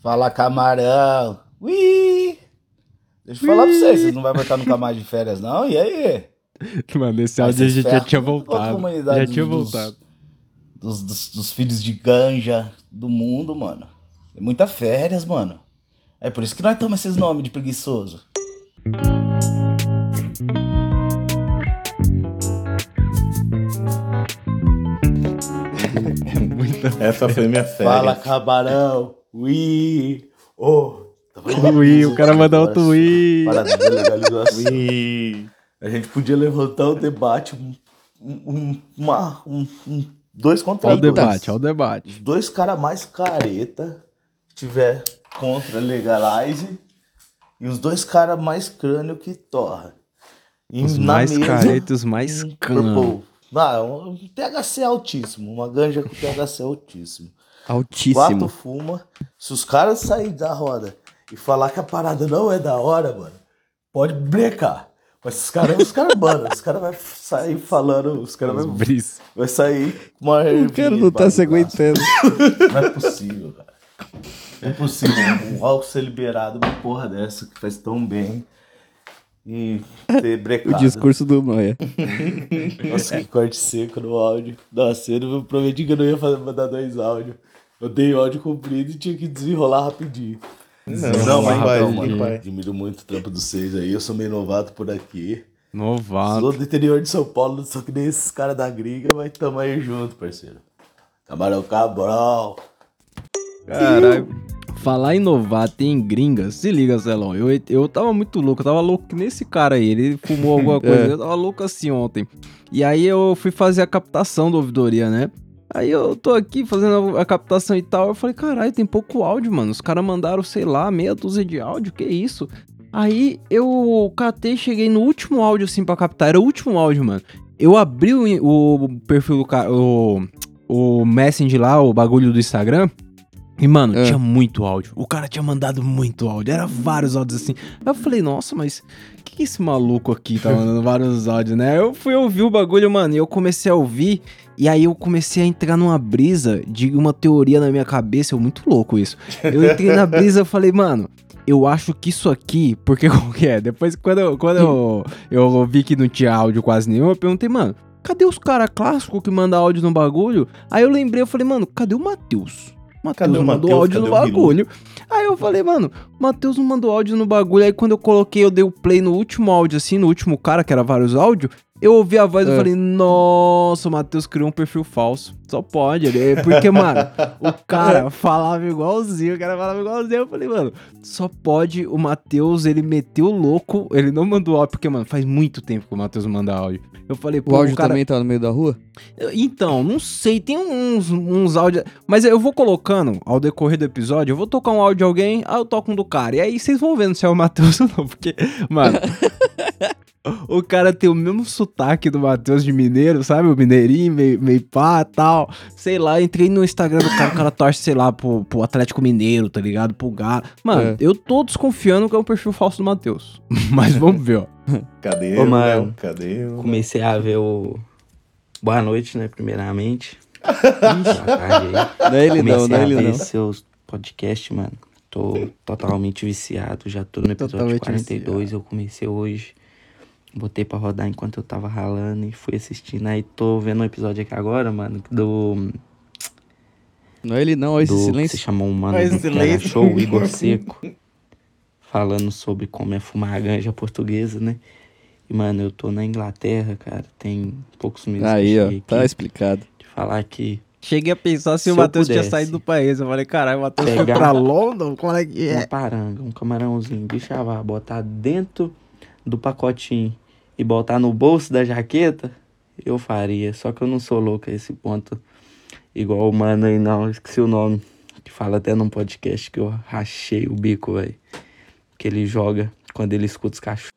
Fala, camarão. Ui! Deixa eu falar pra vocês, vocês não vão voltar nunca mais de férias, não? E aí? Mano, esse áudio a gente já tinha voltado. Já tinha dos- voltado. Dos, dos, dos filhos de ganja do mundo, mano. É muita férias, mano. É por isso que nós tomamos esses nomes de preguiçoso. Essa foi minha férias. Fala, camarão. Ui! Ô! Ui, o cara mandou outro ui. Parada de legalização. Ih, A gente podia levantar o debate, um, um, uma, um, um- dois contra Olha o dois. debate, olha o debate. Os dois caras mais careta que tiver contra legalize e os dois caras mais crânio que torra. E Os mais mesa, caretos, os mais um purple. Não, um THC altíssimo, uma ganja com THC altíssimo. Quatro Altíssimo. fuma. Se os caras saírem da roda e falar que a parada não é da hora, mano, pode brecar. Mas os caras, os caras, mano, os caras vão sair falando, os caras vão bris. vai sair com uma O cara não tá se aguentando. Não é possível, cara. Não é possível um álcool ser liberado uma porra dessa que faz tão bem e ter O brecado. discurso do Noia. Nossa, que corte seco no áudio. Nossa, eu não- prometi que eu não ia fazer, mandar dois áudios. Eu dei áudio comprido e tinha que desenrolar rapidinho. Não, Não, mas vai, então, vai. mano, admiro muito o trampo dos seis aí. Eu sou meio novato por aqui. Novato. Sou do interior de São Paulo, só que nem esses caras da gringa, mas tamo aí junto, parceiro. Camarão Cabral. Caralho. Falar em novato em gringas, se liga, Celão. Eu, eu tava muito louco, eu tava louco que nesse cara aí. Ele fumou alguma coisa, eu tava louco assim ontem. E aí eu fui fazer a captação da ouvidoria, né? Aí eu tô aqui fazendo a, captação e tal. Eu falei, caralho, tem pouco áudio, mano. Os caras mandaram, sei lá, meia dúzia de áudio, que isso? Aí eu catei, cheguei no último áudio assim pra captar. Era o último áudio, mano. Eu abri o, o perfil do cara, o, o Messenger lá, o bagulho do Instagram. E, mano, É. tinha muito áudio. O cara tinha mandado muito áudio. Era vários áudios assim. Aí eu falei, nossa, mas que, esse maluco aqui tá mandando vários áudios, né? Eu fui ouvir o bagulho, mano, e eu comecei a ouvir. E aí eu comecei a entrar numa brisa de uma teoria na minha cabeça. Eu muito louco isso. Eu entrei na brisa e falei, mano. Eu acho que isso aqui, porque como que é? Depois, quando, eu, quando eu, eu vi que não tinha áudio quase nenhum, eu perguntei, mano, cadê os caras clássicos que mandam áudio no bagulho? Aí eu lembrei, eu falei, mano, cadê o Matheus? Matheus mandou Matheus? áudio no Cadê o Bilu? Aí eu falei, mano, o Matheus não mandou áudio no bagulho. Aí quando eu coloquei, eu dei o play no último áudio, assim, no último cara, que era vários áudios. Eu ouvi a voz e É. falei, nossa, o Matheus criou um perfil falso. Só pode, ele. Porque, mano, o cara falava igualzinho, o cara falava igualzinho. Eu falei, mano, só pode o Matheus, ele meteu o louco, ele não mandou áudio, porque, mano, faz muito tempo que o Matheus manda áudio. Eu falei, O pô, áudio cara... também tá no meio da rua? Então, não sei, tem uns, uns áudios. Mas eu vou colocando ao decorrer do episódio, eu vou tocar um áudio de alguém, aí eu toco um do cara. E aí vocês vão vendo se é o Matheus ou não, porque, mano. o cara tem o mesmo sotaque do Matheus de mineiro, sabe? O mineirinho, meio, meio pá tal. Sei lá, entrei no Instagram do cara, o cara torce, sei lá, pro, pro Atlético Mineiro, tá ligado? Pro Galo. Mano, É. eu tô desconfiando que é um perfil falso do Matheus. Mas vamos ver, ó. Cadê Ô, o mano. Léo? Cadê o Comecei a ver o. Boa noite, né? Primeiramente. Boa tarde aí. Não é ele não, Comecei não é a ele ver não. seus podcasts, mano. Tô totalmente viciado. Já tô no episódio Totalmente 42. Eu comecei hoje. Botei pra rodar enquanto eu tava ralando e fui assistindo. Aí tô vendo um episódio aqui agora, mano, do. Não é ele não, olha esse do silêncio. chamou um mano Olha do. Show, o Igor Seco. falando sobre como é fumar a ganja portuguesa, né? E, mano, eu tô na Inglaterra, cara. Tem poucos meses que Aí, eu ó, tá explicado. De falar que Cheguei a pensar se, Se o eu Matheus tinha saído do país. Eu falei, caralho, o Matheus foi pra London? Como é que uma é? paranga, um camarãozinho de chavar, botar dentro do pacotinho e botar no bolso da jaqueta, eu faria. Só que eu não sou louco a esse ponto. Igual o mano aí, não, esqueci o nome. Que fala até num podcast que eu rachei o bico, velho. Que ele joga quando ele escuta os cachorros.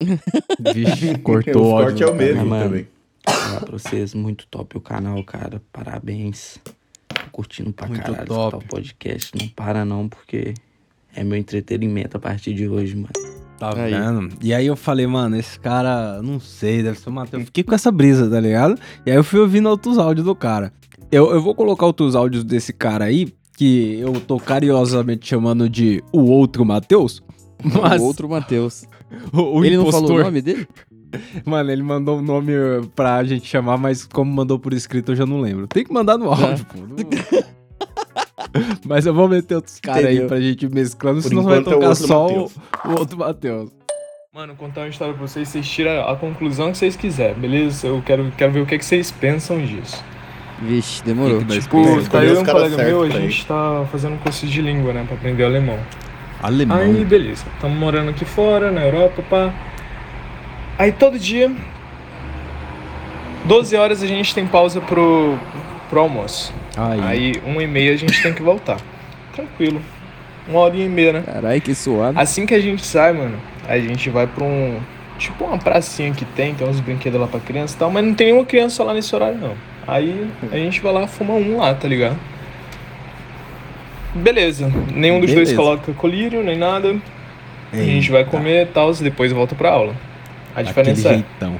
Vixe, cortou o corte é o mesmo mano. também. Falar pra vocês, muito top o canal, cara. Parabéns. Tô curtindo pra Muito caralho top. o podcast. Não para não, porque é meu entretenimento a partir de hoje, mano. Tá Aí. vendo? E aí eu falei, mano, esse cara, não sei, deve ser o Matheus. Fiquei com essa brisa, tá ligado? E aí eu fui ouvindo outros áudios do cara. Eu, eu vou colocar outros áudios desse cara aí, que eu tô carinhosamente chamando de o outro Matheus. Mas O outro Matheus. o, o Ele não impostor, falou o nome dele? Mano, ele mandou um nome pra gente chamar, mas como mandou por escrito eu já não lembro. Tem que mandar no áudio, pô. Mas eu vou meter outros caras aí pra gente mesclando, Por senão vai é o tocar só o, o outro Matheus. Mano, contar uma história pra vocês, vocês tiram a conclusão que vocês quiserem, beleza? Eu quero, quero ver o que, que vocês pensam disso. Vixe, demorou. Dar Tipo, experiência. tá eu e um colega meu, a gente tá fazendo um curso de língua, né, pra aprender alemão. Alemão. Aí, beleza, estamos morando aqui fora, na Europa, pá. Aí todo dia, 12 horas a gente tem pausa pro, pro almoço. Aí. Aí, uma e meia a gente tem que voltar. Tranquilo. Uma horinha e meia, né? Caralho, que suave. Assim que a gente sai, mano, a gente vai pra um. Tipo uma pracinha que tem, tem uns brinquedos lá pra criança e tal, mas não tem nenhuma criança lá nesse horário, não. Aí a gente vai lá fuma um lá, tá ligado? Beleza. Nenhum dos dois Beleza. coloca colírio, nem nada. A gente vai Eita, comer e tal, e depois volta pra aula. A Daquele diferença é. jeitão.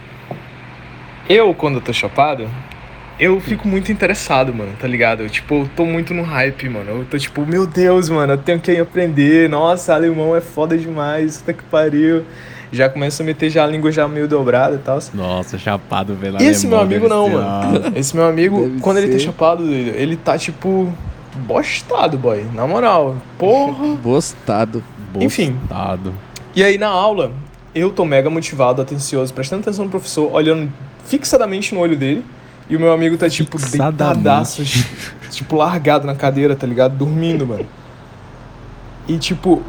Eu, quando eu tô chapado, eu fico muito interessado, mano, tá ligado? Eu, tipo, eu tô muito no hype, mano. Eu tô tipo, meu Deus, mano, eu tenho que aprender. Nossa, alemão é foda demais, puta que pariu. Já começa a meter já a língua já meio dobrada e tal. Nossa, chapado velho Esse meu amigo não, ser, mano. Esse meu amigo, Deve quando ele tá ser. chapado, ele tá tipo bostado, boy. Na moral. Porra. Bostado. ah, Enfim. bostado. E aí na aula, eu tô mega motivado, atencioso, prestando atenção no professor, olhando fixadamente no olho dele. E o meu amigo tá, tipo, deitadaço, tipo, largado na cadeira, tá ligado? Dormindo, mano. E, tipo,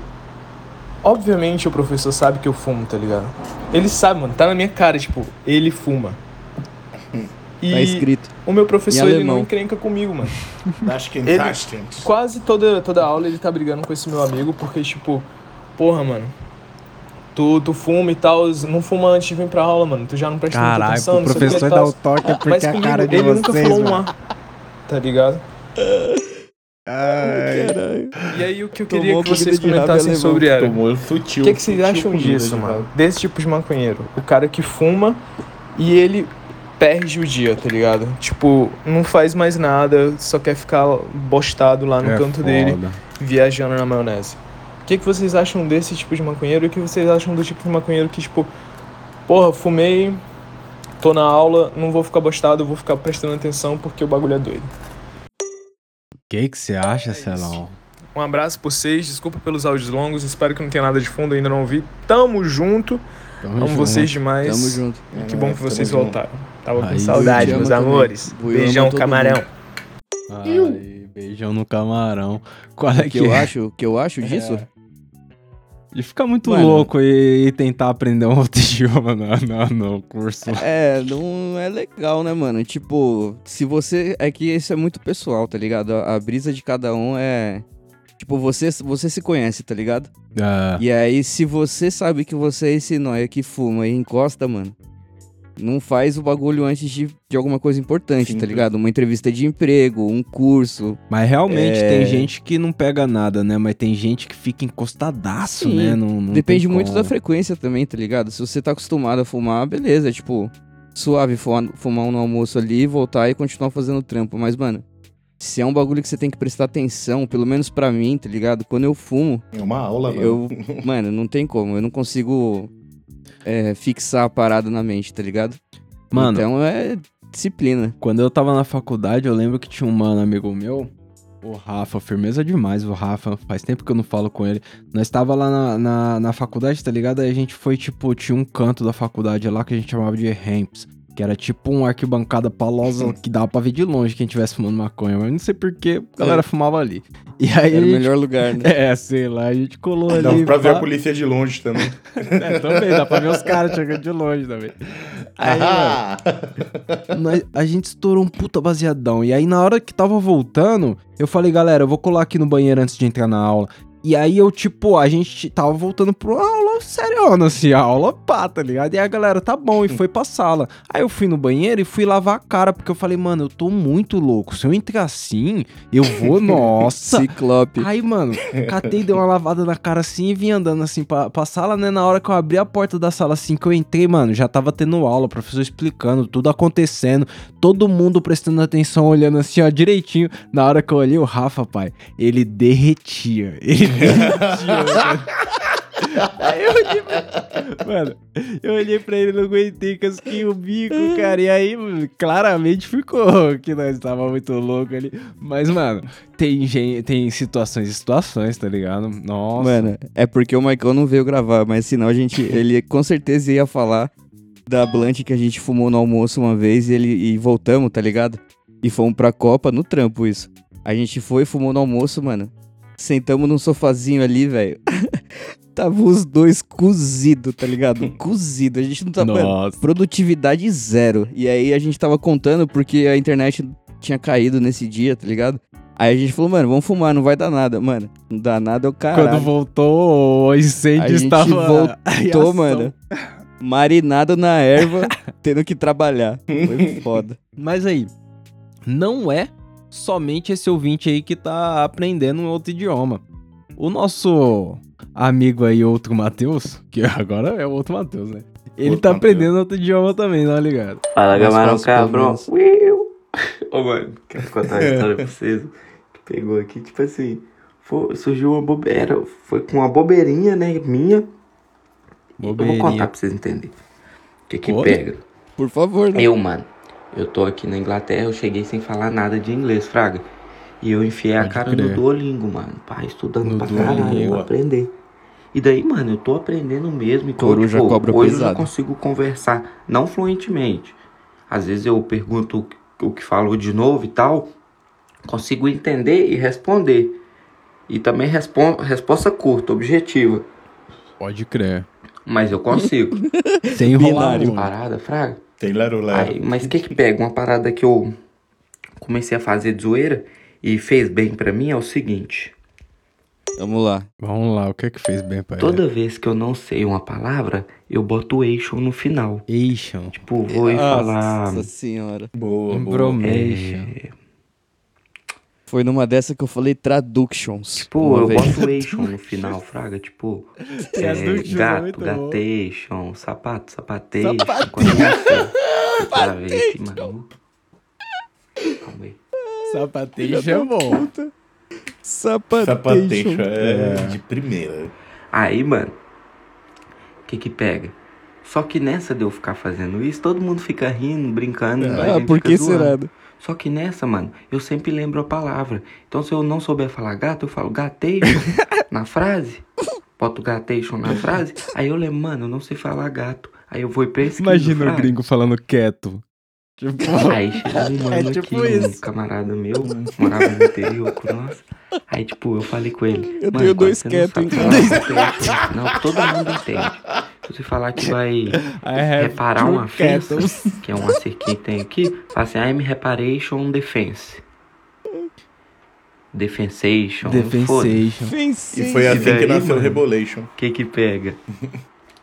obviamente o professor sabe que eu fumo, tá ligado? Ele sabe, mano, tá na minha cara, tipo, ele fuma. E Tá escrito. o meu professor, ele não encrenca comigo, mano. Ele- Tashtint. Quase toda, toda aula ele tá brigando com esse meu amigo, porque, tipo, porra, mano, tu, tu fuma e tal, não fuma antes de vir pra aula, mano. Tu já não presta muita Caralho, atenção, o não sei o que professor dá o toque é porque Mas a comigo, cara de ele nunca vocês, falou um mano. A, tá ligado? Caralho. E aí o que eu Tomou queria que vocês comentassem sobre era. O Tomou sutil. que, que vocês acham disso, de mano? Desse tipo de maconheiro. O cara que fuma e ele perde o dia, tá ligado? Tipo, não faz mais nada, só quer ficar bostado lá no É canto dele. foda. viajando na maionese. O que, que vocês acham desse tipo de maconheiro e o que vocês acham do tipo de maconheiro que, tipo, porra, fumei, tô na aula, não vou ficar bostado, vou ficar prestando atenção porque o bagulho é doido. O que que você acha, Celão? Um abraço por vocês, desculpa pelos áudios longos, espero que não tenha nada de fundo, ainda não ouvi. Tamo junto, Tamo amo junto. vocês demais. Tamo junto. E que bom que Tamo vocês junto. voltaram. Tava com Aí, saudade, meus também. amores. Eu Beijão, todo camarão. Ai, beijão no camarão. Qual é O que, que eu é? acho, o que eu acho disso? De ficar muito Mano. louco e, e tentar aprender um outro idioma no, no, no curso. É, não é legal, né, mano? Tipo, se você. É que isso é muito pessoal, tá ligado? A, a brisa de cada um é. Tipo, você, você se conhece, tá ligado? Ah, E aí, se você sabe que você é esse nóia que fuma e encosta, mano, não faz o bagulho antes de, de alguma coisa importante, tá ligado? Uma entrevista de emprego, um curso. mas realmente É. tem gente que não pega nada, né? Mas tem gente que fica encostadaço, Sim, né? Não, não Depende muito como. da frequência também, tá ligado? Se você tá acostumado a fumar, beleza, tipo, suave fumar, fumar um no almoço ali, voltar e continuar fazendo trampo. Mas, mano, se é um bagulho que você tem que prestar atenção, pelo menos pra mim, tá ligado? Quando eu fumo, É uma aula, mano. eu. mano, não tem como. Eu não consigo é, fixar a parada na mente, tá ligado? Mano, Então é disciplina. Quando eu tava na faculdade, eu lembro que tinha um mano amigo meu, o Rafa, firmeza demais, o Rafa, faz tempo que eu não falo com ele. Nós tava lá na, na, na faculdade, tá ligado? Aí a gente foi, tipo, tinha um canto da faculdade lá que a gente chamava de ramps. Que era tipo um arquibancada palosa que dava pra ver de longe quem tivesse fumando maconha. Mas não sei porquê, a galera fumava ali. E aí. Era o gente- melhor lugar, né? É, sei lá, a gente colou ali. Dá pra ver a polícia de longe também. É, também, dá pra ver os caras chegando de longe também. Aí, mano, Ah! nós- a gente estourou um puta baseadão. E aí, na hora que tava voltando, eu falei, galera, eu vou colar aqui no banheiro antes de entrar na aula. E aí eu, tipo, a gente tava voltando pro aula seriona, assim, a aula pá, tá ligado? E a galera, tá bom, e foi pra sala. Aí eu fui no banheiro e fui lavar a cara, porque eu falei, mano, eu tô muito louco. Se eu entrar assim, eu vou, nossa. Ciclope. Aí, mano, catei, dei uma lavada na cara assim e vim andando assim pra, pra sala, né? Na hora que eu abri a porta da sala assim que eu entrei, mano, já tava tendo aula, o professor explicando, tudo acontecendo, todo mundo prestando atenção, olhando assim, ó, direitinho. Na hora que eu olhei o Rafa, pai, ele derretia. Ele. Aí eu olhei pra... Mano, eu olhei pra ele, não aguentei, casquei o bico, cara. E aí, claramente ficou que nós tava muito louco ali. Mas, mano, tem, gente, tem situações e situações, tá ligado? Nossa. Mano, é porque o Michael não veio gravar, mas senão a gente. Ele com certeza ia falar da blunt que a gente fumou no almoço uma vez e, ele, e voltamos, tá ligado? E fomos pra Copa no trampo, isso. A gente foi, fumou no almoço, mano. Sentamos num sofazinho ali, velho. Tava os dois cozidos, tá ligado? Cozido. A gente não tava. Nossa. produtividade zero. E aí a gente tava contando porque a internet tinha caído nesse dia, tá ligado? Aí a gente falou, mano, vamos fumar, não vai dar nada. Mano, não dá nada é o caralho. Quando voltou, o incêndio A gente estava. voltou, em ação. mano. Marinado na erva, tendo que trabalhar. Foi foda. Mas aí, não é somente esse ouvinte aí que tá aprendendo um outro idioma. O nosso amigo aí, outro Matheus, que agora é o outro Matheus, né? Ele Outro tá Matheus. aprendendo outro idioma também, tá ligado? Fala, camarão pelo cabrão. Ô, mano, quero contar uma história pra vocês. Que pegou aqui, tipo assim, foi- surgiu uma bobeira. Foi com uma bobeirinha, né, minha. Eu vou contar Bobeirinha. pra vocês entenderem. O que que Oi? pega? Por favor, né? Eu, mano, eu tô aqui na Inglaterra, eu cheguei sem falar nada de inglês, fraga. E eu enfiei a Pode cara crer. no Duolingo, mano. Pá, estudando No pra caralho, Duolingo. vou aprender. E daí, mano, eu tô aprendendo mesmo. Então, Coruja tipo, cobra hoje eu pesado. consigo conversar, não fluentemente. Às vezes eu pergunto o que falou de novo e tal. Consigo entender e responder. E também respon resposta curta, objetiva. Pode crer. Mas eu consigo. Sem enrolar. Parada, fraga? Tem lero lero. Aí, mas o que que pega? Uma parada que eu comecei a fazer de zoeira e fez bem pra mim é o seguinte. Vamos lá. Vamos lá, o que é que fez bem pra ele? Toda vez que eu não sei uma palavra, eu boto o eixo no final. Eixo. Tipo, vou e falar... Nossa senhora. Boa, boa. É, Foi numa dessa que eu falei traductions. Tipo, eu vez. boto o eixo no final, fraga. Tipo, é, é gato, gatation, sapato, que, mano... Calma aí. Sapateixo é bom. Sapatation. Sapatecho é, de primeira. Aí, mano, o que que pega? Só que nessa de eu ficar fazendo isso, todo mundo fica rindo, brincando. Ah, por que será? Só que nessa, mano, eu sempre lembro a palavra. Então, se eu não souber falar gato, eu falo gatation na frase. Boto gatation na frase. Aí eu lembro, mano, eu não sei falar gato. Aí eu vou pesquiso. Imagina o gringo falando quieto. Tipo, Aí chegou um mano É tipo aqui, isso. um camarada meu, morava no interior nós. Aí, tipo, eu falei com ele. Eu "Mano, tenho dois quietos em falar gatation, Não, todo mundo entende. Se você falar que vai reparar uma kettles. que é um acerquinho que tem aqui, fala assim, I'm reparation defense. Defensation. Defensation. E foi assim que daí, nasceu o mano? Rebolation. O que que pega?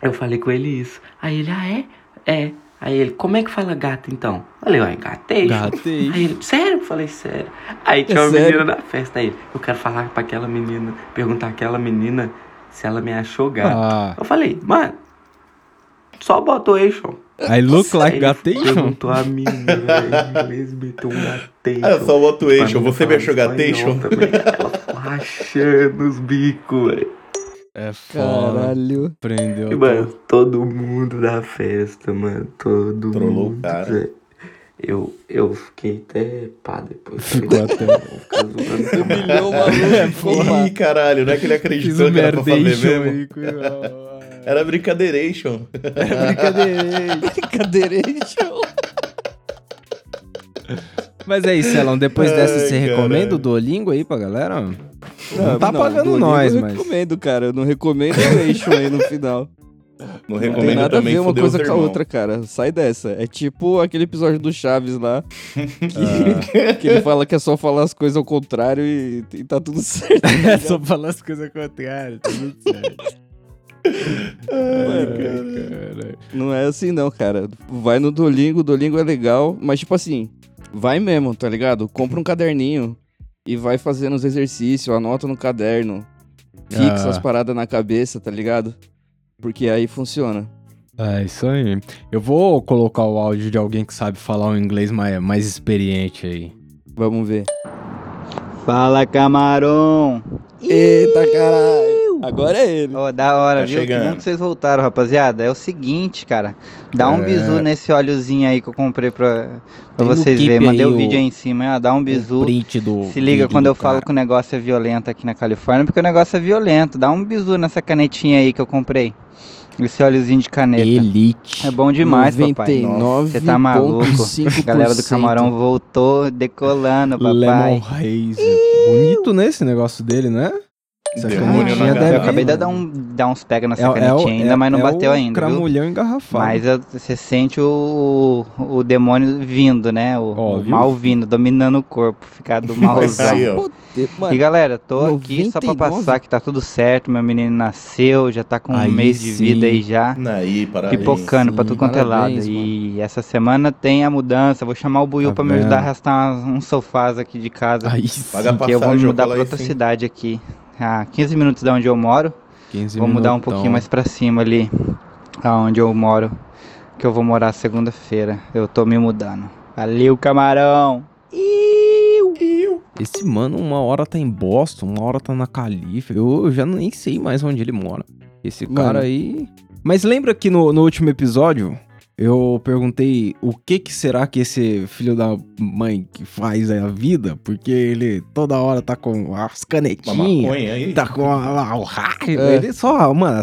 Eu falei com ele isso. Aí ele, ah, é? É. Aí ele, como é que fala gato então? Eu falei, ué, gatejo. Gatejo. Aí ele, sério? Eu falei, sério. Aí tinha É uma sério? menina na festa. Aí ele, eu quero falar pra aquela menina, perguntar aquela menina se ela me achou gato. Ah, Eu falei, mano, só bota o eixo. I look Aí like gatation. Perguntou a menina, velho, em inglês, meteu um gatejo. Ah, eu só boto eixo. Você me achou gatation? também. Ela ficou rachando os bicos, velho. É foda. Caralho. Prendeu. E, mano, todo mundo da festa, mano. Todo Trollou o mundo. cara. Zé. Eu, eu fiquei até pá depois. Ficou até. "Vou ficar zoando essa Humilhou o maluco. pá. Ih, caralho, não é que ele acreditou que era pra fazer mesmo? aí. com- Era brincaderation. Brincadeira. Brincaderation. Mas é isso, Celão. Depois Ai, dessa, você caralho. recomenda o Duolingo aí pra galera? Não, tá pagando Duolingo nós, eu mas. recomendo, cara. Eu não recomendo o Eixo aí no final. Não Não tem recomendo nada a também ver uma coisa com a outra, cara. Sai dessa. É tipo aquele episódio do Chaves lá. Que, que ele fala que é só falar as coisas ao contrário e, e tá tudo certo. É só falar as coisas contrárias, tá tudo certo. Mano, Não é assim não, cara. Vai no Duolingo, o Duolingo é legal, mas tipo assim, vai mesmo, tá ligado? Compra um caderninho e vai fazendo os exercícios, anota no caderno. Fixa Ah. as paradas na cabeça, tá ligado? Porque aí funciona. É isso aí. Eu vou colocar o áudio de alguém que sabe falar um inglês mais, mais experiente aí. Vamos ver. Fala, camarão! Eita caralho! Agora é ele. Ó, da hora, Tá viu? Que chegando. bom que vocês voltaram, rapaziada. É o seguinte, cara. Dá um É. bisu nesse óleozinho aí que eu comprei pra, pra vocês verem. Mandei o vídeo aí em cima, ó. Dá um bisu. O print do Se liga vídeo quando do eu falo cara. que o negócio é violento aqui na Califórnia, porque o negócio é violento. Dá um bisu nessa canetinha aí que eu comprei. Esse óleozinho de caneta. Elite. É bom demais, papai. 99,5%. Você tá maluco? Galera do camarão voltou decolando, papai. Lemon Haze. Bonito nesse negócio dele, né? Essa Demônio na deve- Eu acabei de dar, um, dar uns pega nessa É, é canetinha ainda, é- mas não é bateu o ainda, viu? Cramulhão engarrafado. Mas você sente o, o demônio vindo, né? O, o viu? mal vindo, dominando o corpo, ficar do malzão. E galera, tô aqui só pra 99? passar que tá tudo certo. Meu menino nasceu, já tá com um Aí mês de sim. vida aí já. Aí, parabéns. Pipocando pra sim, tudo quanto é lado. E essa semana tem a mudança. Vou chamar o Buiu Tá pra me ajudar a arrastar uns, uns sofás aqui de casa. Aí sim, que eu vou mudar pra outra sim. cidade aqui. A 15 minutos da onde eu moro. 15 Vou mudar um minutão. pouquinho mais pra cima ali, aonde eu moro, que eu vou morar segunda-feira. Eu tô me mudando. Valeu, camarão! Esse mano, uma hora tá em Boston, uma hora tá na Califórnia. Eu já nem sei mais onde ele mora. Esse Mano. cara aí. Mas lembra que no, no último episódio eu perguntei o que que será que esse filho da mãe que faz a vida? Porque ele toda hora tá com as canetinhas. Tá com a- a- o raio. É. Ele só, mano,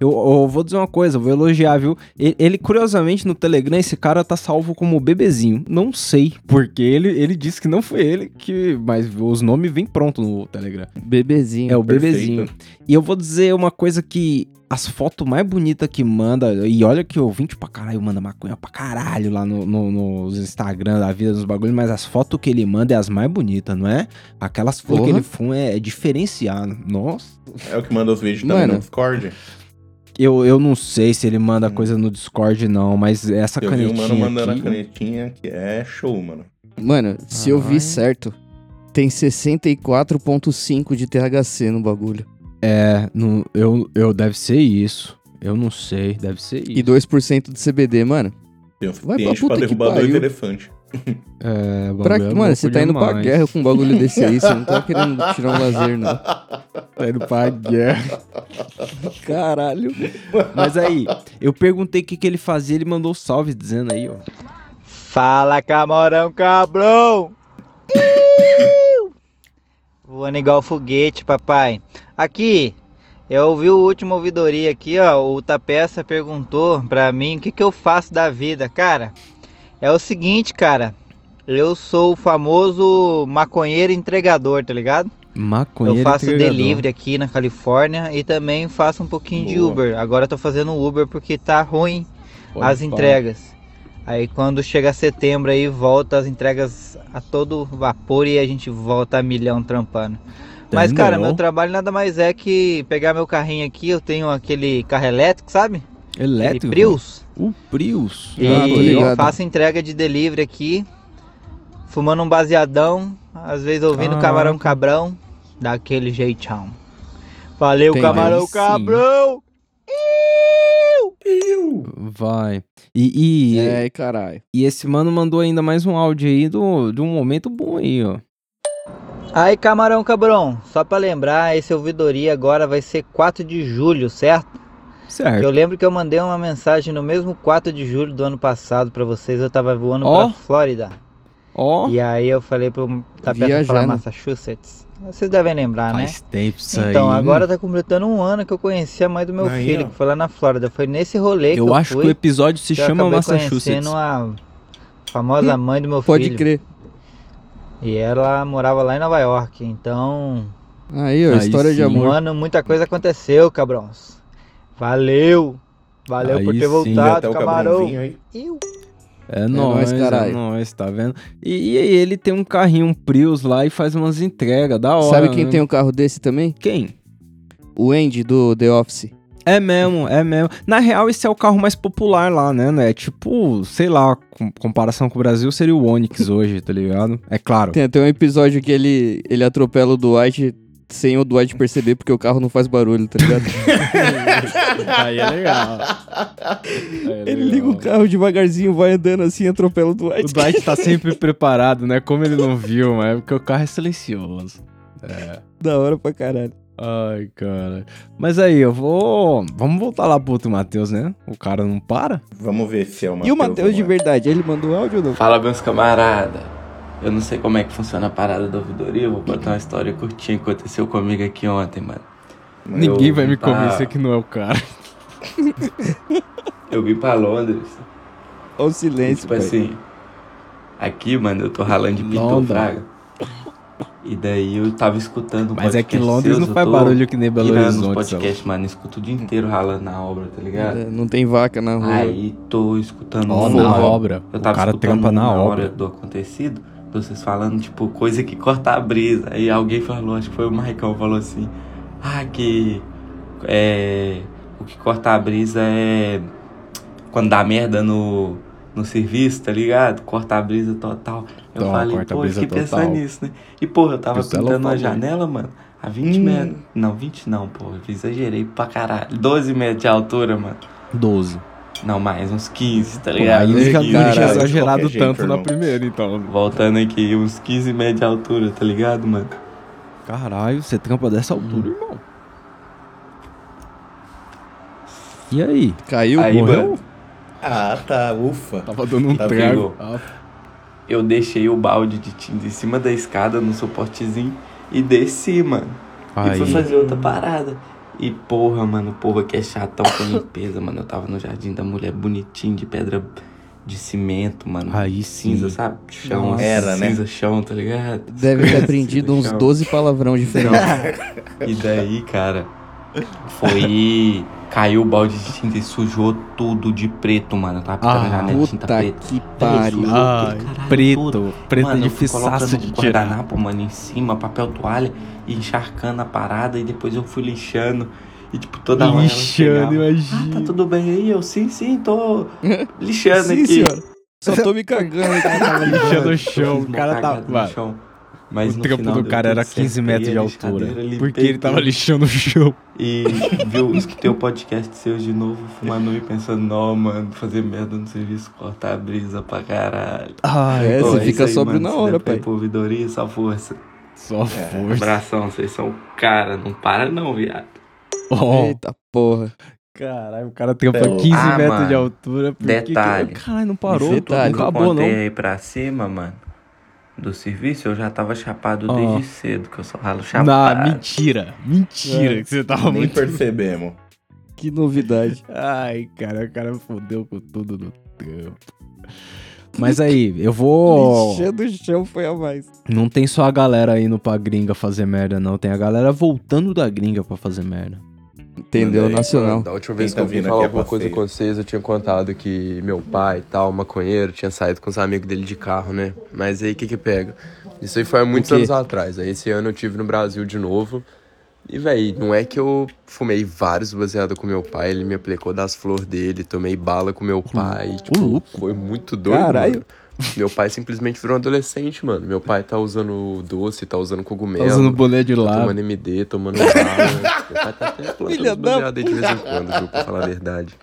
eu, eu vou dizer uma coisa, vou elogiar, viu? Ele, ele, curiosamente, no Telegram, esse cara tá salvo como bebezinho. Não sei, porque ele, ele disse que não foi ele, que, mas os nomes vêm pronto no Telegram. Bebezinho. É o Perfeito. bebezinho. E eu vou dizer uma coisa que as fotos mais bonitas que manda, e olha que o ouvinte pra caralho manda maconha pra caralho lá no, no- nos Instagram da vida dos bagulhos, mas as fotos que ele manda é as mais bonitas, não é? Aquelas fotos que ele fuma é, é diferenciado. Nossa. É o que manda os vídeos também Mano. no Discord. Eu, eu não sei se ele manda coisa no Discord, não, mas essa Eu vi um canetinha mano mandando aqui... a canetinha que é show, mano. Mano, se eu Ai. vi certo, tem 64.5 de THC no bagulho. É, não, eu, eu deve ser isso. Eu não sei, deve ser isso. E 2% de CBD, mano. Tem Vai pra pra puta que derrubar dois pariu. elefantes. É, Pra, bagulho é mano, você tá indo pra demais. guerra com um bagulho desse aí, você não tá querendo tirar um lazer, não. Tá indo pra guerra. Caralho. Mas aí, eu perguntei o que, que ele fazia, ele mandou salve dizendo aí, ó. Fala, camarão cabrão! Voando igual foguete, papai. Aqui, eu ouvi o último ouvidoria aqui, ó. O Tapeça perguntou pra mim o que, que eu faço da vida. Cara, é o seguinte, cara. Eu sou o famoso maconheiro entregador, tá ligado? Maconheiro Eu faço entregador. delivery aqui na Califórnia e também faço um pouquinho de Boa. Uber. Agora eu tô fazendo Uber porque tá ruim Pode as entregas. Aí quando chega setembro aí volta as entregas a todo vapor e a gente volta a milhão trampando. Mas cara, meu trabalho nada mais é que pegar meu carrinho aqui, eu tenho aquele carro elétrico, sabe? Elétrico. Prius. O Prius. E Ah, faço entrega de delivery aqui, fumando um baseadão, às vezes ouvindo Caraca. camarão cabrão, daquele jeitão. Valeu, Entendi. camarão Aí sim. cabrão! Vai. E, e, É, caralho. e esse mano mandou ainda mais um áudio aí do, de um momento bom aí, ó. Aí, camarão cabrão, só pra lembrar, esse ouvidoria agora vai ser 4 de julho, certo? Certo. Eu lembro que eu mandei uma mensagem no mesmo 4 de julho do ano passado pra vocês, eu tava voando Ó. pra Flórida. Ó, E aí eu falei pro Tapete falar Massachusetts. Vocês devem lembrar, né? faz tempo isso aí. Então, agora tá completando um ano que eu conheci a mãe do meu Aí, filho, ó. que foi lá na Flórida. Foi nesse rolê que eu, Eu acho fui, que o episódio se eu chama Massachusetts. conhecendo a famosa mãe do meu Pode filho. crer. E ela morava lá em Nova York. Então, Aí, ó, Aí história de sim. um amor. ano muita coisa aconteceu, cabrões. Valeu! Valeu Aí por ter sim. voltado, Até o camarão. aí. É nóis, é caralho. nóis, tá vendo? E, e ele tem um carrinho, um Prius lá e faz umas entregas, da hora. Sabe quem né? tem um carro desse também? Quem? O Andy do The Office. É mesmo, é mesmo. Na real, esse é o carro mais popular lá, né? né? Tipo, sei lá, com comparação com o Brasil, seria o Onix hoje, tá ligado? É claro. Tem até um episódio que ele, ele atropela o Dwight sem o Dwight perceber porque o carro não faz barulho, tá ligado? Aí é legal. ele liga o carro devagarzinho, vai andando assim, atropela o Dwight. O Dwight tá sempre preparado, né? Como ele não viu, mas é porque o carro é silencioso. Da hora pra caralho. Ai, cara. Mas aí, eu vou. Vamos voltar lá pro outro Matheus, né? O cara não para. Vamos ver se é o E o Matheus de lá. verdade, ele mandou áudio ou não? Fala, meus camaradas. Eu não sei como é que funciona a parada da ouvidoria. Eu vou contar uma história curtinha que aconteceu comigo aqui ontem, mano. Ninguém Eu vai me pra- convencer que não é o cara. Eu vim pra Londres. Olha o E, silêncio, tipo pai. assim, aqui, mano, eu tô ralando de pintor fraga. E daí eu tava escutando um Mas é que podcast Londres seus, não faz barulho que nem Belo Horizonte, podcast, mano. Escuto o dia inteiro ralando na obra, tá ligado? É, Não tem vaca na rua. Aí tô escutando Ó, um na forró. obra. Eu O tava cara escutando trampa na na obra. hora do acontecido, vocês falando, tipo, coisa que corta a brisa. Aí alguém falou, acho que foi o Maicon, falou assim, ah, que é, o que corta a brisa é quando dá merda no, no serviço, tá ligado? Corta a brisa total. Eu Toma, falei, pô, eu fiquei pensando total. nisso, né? E, pô, eu tava Celo pintando uma falou. janela, mano, a 20 metros. Não, 20 não, pô, eu exagerei pra caralho. 12 metros de altura, mano. 12. Não, mais, uns 15, tá Pô, ligado? aí Uns já 15. não tinha exagerado qualquer jeito, tanto na irmão. primeira, então. Voltando aqui, uns 15 metros de altura, tá ligado, mano? Caralho, você trampa dessa altura, irmão. E aí? Caiu? Aí, morreu? mano, Ah, tá, ufa. Tava dando um Tá trago. Ah, eu deixei o balde de tinta em cima da escada no suportezinho e desci, mano. E fui Aí. fazer outra parada. E porra, mano, o povo aqui é chatão com limpeza, mano. Eu tava no jardim da mulher bonitinho, de pedra de cimento, mano. Aí sim. Cinza, sabe? Chão, Nossa. Era, né? cinza, chão, tá ligado? Deve ter aprendido uns Chão. 12 palavrão diferentes. E daí, cara, foi. Caiu o balde de tinta e sujou tudo de preto, mano. Eu tava pintando Ah, a janela de tinta Puta preta. que pariu. caralho preto. todo. Preto mano, é difiçaço colocando de tirar. guardanapo, mano, em cima, papel toalha, e encharcando a parada, e depois eu fui lixando. E, tipo, toda hora Lixando, chegava, Ah, imagina. tá tudo bem aí? Eu, sim, sim, tô lixando Sim, aqui. senhora. Só tô me cagando aqui. Tava lixando o chão. O cara cagada tava. chão. Mas o trampo do cara era certo, 15 metros de altura. Porque ele tava lixando o chão. E viu, escutei o podcast seu de novo, fumando e pensando, não, mano, fazer merda no serviço, cortar a brisa pra caralho. Ai, É, Pô, você é fica aí, sóbrio mano, na se hora, pai. ouvidoria, só força. só força. Abração, vocês são o cara, não para não, viado. Ó, Eita porra. Caralho, o cara trampa É, 15 ah, metros de mano. altura. por que que- Detalhe. Caralho, não parou. Detalhe. Não acabou, não. aí pra cima, mano, do serviço, eu já tava chapado Ó. desde cedo, que eu só ralo Não, chapado. mentira. Mentira É. que você tava Nem muito. percebemos. Que novidade. Ai, cara, o cara fodeu com tudo no trampo. Mas aí, eu vou. Lixando o chão foi a mais. Não tem só a galera indo pra gringa fazer merda, não. Tem a galera voltando da gringa pra fazer merda. Entendeu? Nacional. Da última vez Quem tá que eu vim falar é alguma coisa com vocês, eu tinha contado que meu pai e tal, maconheiro, tinha saído com os amigos dele de carro, né? Mas aí o que que pega? Isso aí foi há muitos anos atrás. Aí esse ano eu tive no Brasil de novo. E, véi, não é que eu fumei vários baseados com meu pai, ele me aplicou das flores dele, tomei bala com meu pai. tipo, louco. foi muito doido. Caralho. mano. Meu pai simplesmente virou um adolescente, mano. Meu pai tá usando doce, tá usando cogumelo. Tá usando boné de Tá lado. tomando MD, tomando bala. Meu pai tá até plantando Filha da de vez em quando, viu? Pra falar a verdade.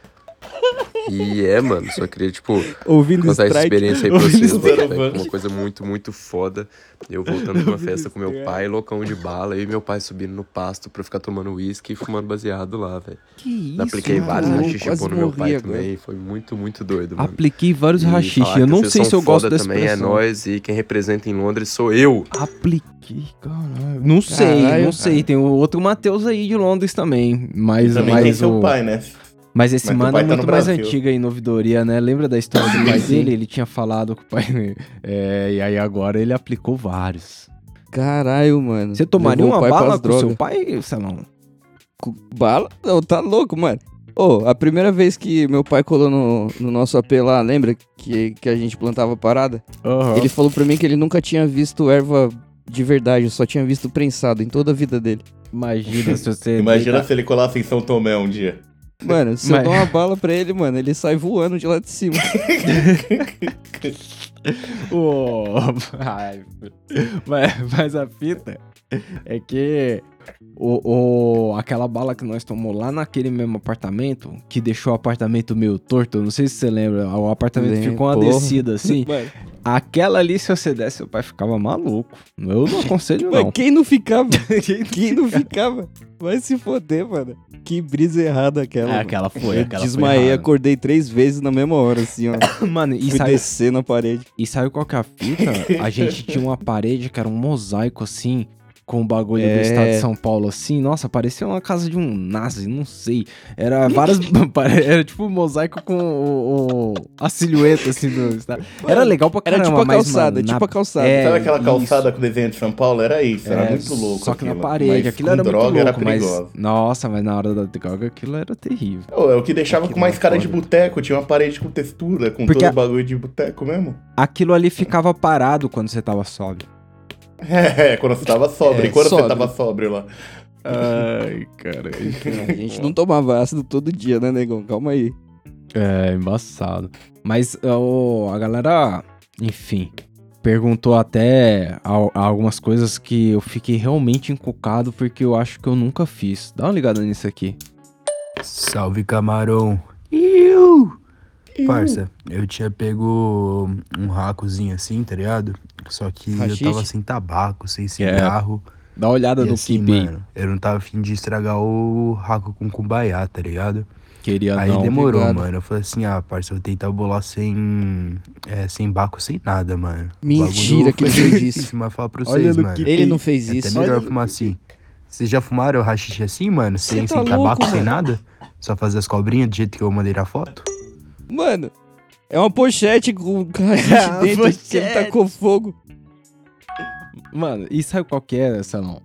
E é, mano, só queria, tipo, Ouvindo contar essa strike. experiência aí pra vocês, velho. Foi uma coisa muito, muito foda. Eu voltando pra uma festa com meu pai, loucão de bala, e meu pai subindo no pasto pra ficar tomando uísque e fumando baseado lá, velho. Que isso? Apliquei vários maluco, rachixe quase pô no meu pai agora. também. Foi muito, muito doido, mano. Apliquei vários falar Eu não sei se eu gosto foda dessa também, é expressão. nóis. E quem representa em Londres sou eu. Apliquei, caralho. Não sei, Caralho. não sei. Tem o outro Matheus aí de Londres também. Mas, Também tem mas, seu o... pai, né? Mas esse Mas mano é tá muito no mais Brasil. antigo aí em ouvidoria, né? Lembra da história do pai dele? Ele tinha falado com o pai. É, e aí agora ele aplicou vários. Caralho, mano. Você tomaria Levou uma bala com seu drogas. pai, Salão? Com Bala? Não, tá louco, mano. Ô, a primeira vez que meu pai colou no, no nosso AP lá, lembra que, que a gente plantava parada? Aham. Ele falou pra mim que ele nunca tinha visto erva de verdade, só tinha visto prensado em toda a vida dele. Imagina se você. Imagina se ele colasse em São Tomé um dia. Mano, se Mas- eu dou uma bala pra ele, mano, ele sai voando de lá de cima. Ai, mas, mas a fita é que o, o- aquela bala que nós tomamos lá naquele mesmo apartamento, que deixou o apartamento meio torto, não sei se você lembra, o apartamento Lembro, ficou uma porra. descida assim. Mano, Aquela ali, se você desse, seu pai ficava maluco. Eu não aconselho, não. quem não ficava? quem não ficava? Vai se foder, mano. Que brisa errada aquela. É, mano. aquela foi, Eu aquela foi desmaiei, errada. acordei três vezes na mesma hora, assim, ó. Mano, e Fui sabe, descer na parede. e sabe qual que é a fita? A gente tinha uma parede que era um mosaico assim, com o bagulho É. do estado de São Paulo assim. Nossa, parecia uma casa de um nazi, não sei. Era várias. era tipo um mosaico com o, o- a silhueta assim do estado. Era legal pra Era caramba, tipo a mas, calçada, mano, na- tipo a calçada. É, Sabe aquela isso. calçada com o desenho de São Paulo? Era isso, era É, muito louco. Só que na aquilo. parede, Mas aquilo com era droga muito era louco, mas. perigoso. Nossa, mas na hora da droga aquilo era terrível. É o que deixava Aquilo com mais era cara de foda. boteco, tinha uma parede com textura, com Porque todo a- o bagulho de boteco mesmo. Aquilo ali ficava parado quando você tava sóbrio. É, quando você tava sóbrio. É, quando sóbrio. você tava sóbrio lá? Ai, caralho. A gente não tomava ácido todo dia, né, negão? Calma aí. É, embaçado. Mas ó, a galera, enfim, perguntou até al- algumas coisas que eu fiquei realmente encucado porque eu acho que eu nunca fiz. Dá uma ligada nisso aqui. Salve camarão. Iu! Parça, eu tinha pego um racozinho assim, tá ligado? Só que eu tava sem tabaco, sem É. cigarro. Dá uma olhada e no assim, mano, eu não tava afim de estragar o raco com cumbaiá, tá ligado? Queria Aí não. demorou, Obrigado. mano. Eu falei assim, ah, parça, eu vou tentar bolar sem. É, sem baco, sem nada, mano. O Mentira que ele fez isso. Mas falar pra vocês, no mano. Ele não fez É até isso. melhor fumar assim. Vocês já fumaram rachixe assim, mano? Sem, tá sem tabaco, louco, sem mano. nada? Só fazer as cobrinhas do jeito que eu mandei na foto? Mano, é uma pochete com rachixe É uma dentro que ele tacou fogo. Mano, e sabe qual que é, Salão?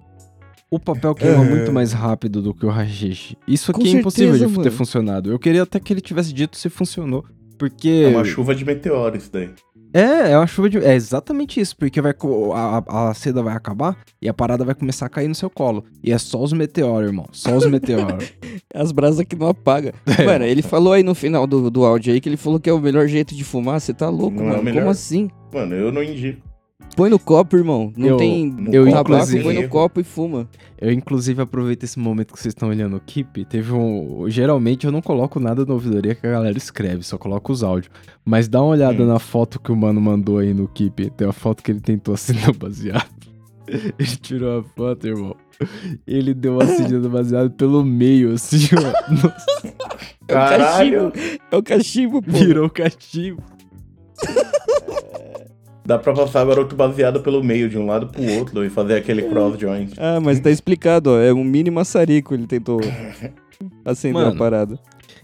O papel queima muito mais rápido do que o rachixe. Isso Com aqui é impossível de certeza, ter mano. funcionado. Eu queria até que ele tivesse dito se funcionou. Porque. É uma chuva de meteoro isso daí. É, é uma chuva de. É exatamente isso, porque vai co- a, a a seda vai acabar e a parada vai começar a cair no seu colo. E é só os meteoros, irmão. Só os meteoros. As brasas que não apaga. Mano, ele falou aí no final do, do áudio aí que ele falou que é o melhor jeito de fumar. Você tá louco, Não é mano. melhor. Como assim? Mano, eu não indico. Põe no copo, irmão. Não Eu- tem eu, tabaco, inclusive- põe no copo e fuma. eu, inclusive, aproveito esse momento que vocês estão olhando o Keep. Teve um. Geralmente eu não coloco nada na ouvidoria que a galera escreve, só coloco os áudios. Mas dá uma olhada Hum. na foto que o mano mandou aí no Keep. Tem uma foto que ele tentou assinar baseado. Ele tirou a foto, irmão. Ele deu uma acidida baseado pelo meio, assim, ó. Nossa, É o Caralho! cachimbo. É o cachimbo, pô. virou cachimbo. Dá pra passar garoto baseado pelo meio, de um lado pro outro, e fazer aquele cross joint. Ah, mas tá explicado, ó. É um mini maçarico, ele tentou acender Mano, a parada.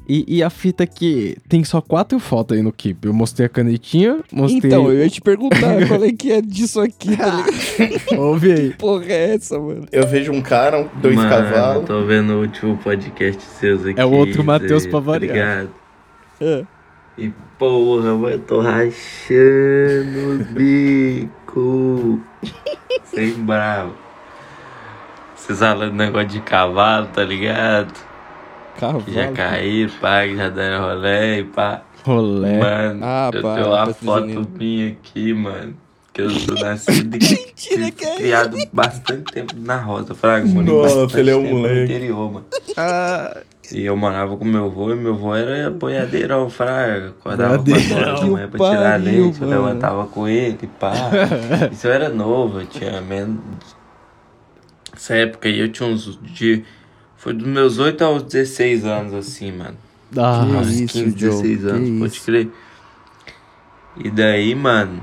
E, e a fita que tem só quatro fotos aí no Keep. Eu mostrei a canetinha, mostrei. Então, eu ia te perguntar qual é que é disso aqui, tá ligado? Ouve aí. Porra é essa, mano? Eu vejo um cara, um- dois Mano, cavalos. tô vendo o último podcast seus aqui. É o outro Matheus tá variar. ligado? É. E porra, mano, eu tô rachando os bico. Sem bravo. Vocês falando negócio de cavalo, tá ligado? Carro. Que já caíram, pá, que já deram rolê e pá. Rolé. Mano, Ah, eu pá, tenho uma foto minha aqui, mano. Que eu sou nascido e é criado bastante tempo na roça, Fraga, mano. Nossa, ele é um moleque. Interior, mano. E eu morava com meu avô e meu avô era boiadeirão, Fraga. Acordava com Boiadeirão. de manhã pra tirar pariu, leite, eu mano. levantava com ele, pá. Isso eu era novo, eu tinha menos. Essa época aí eu tinha uns. De... Foi dos meus 8 aos 16 anos, assim, mano. Ah, isso, 15, Joe, 16 que anos, pode isso. crer. E daí, mano.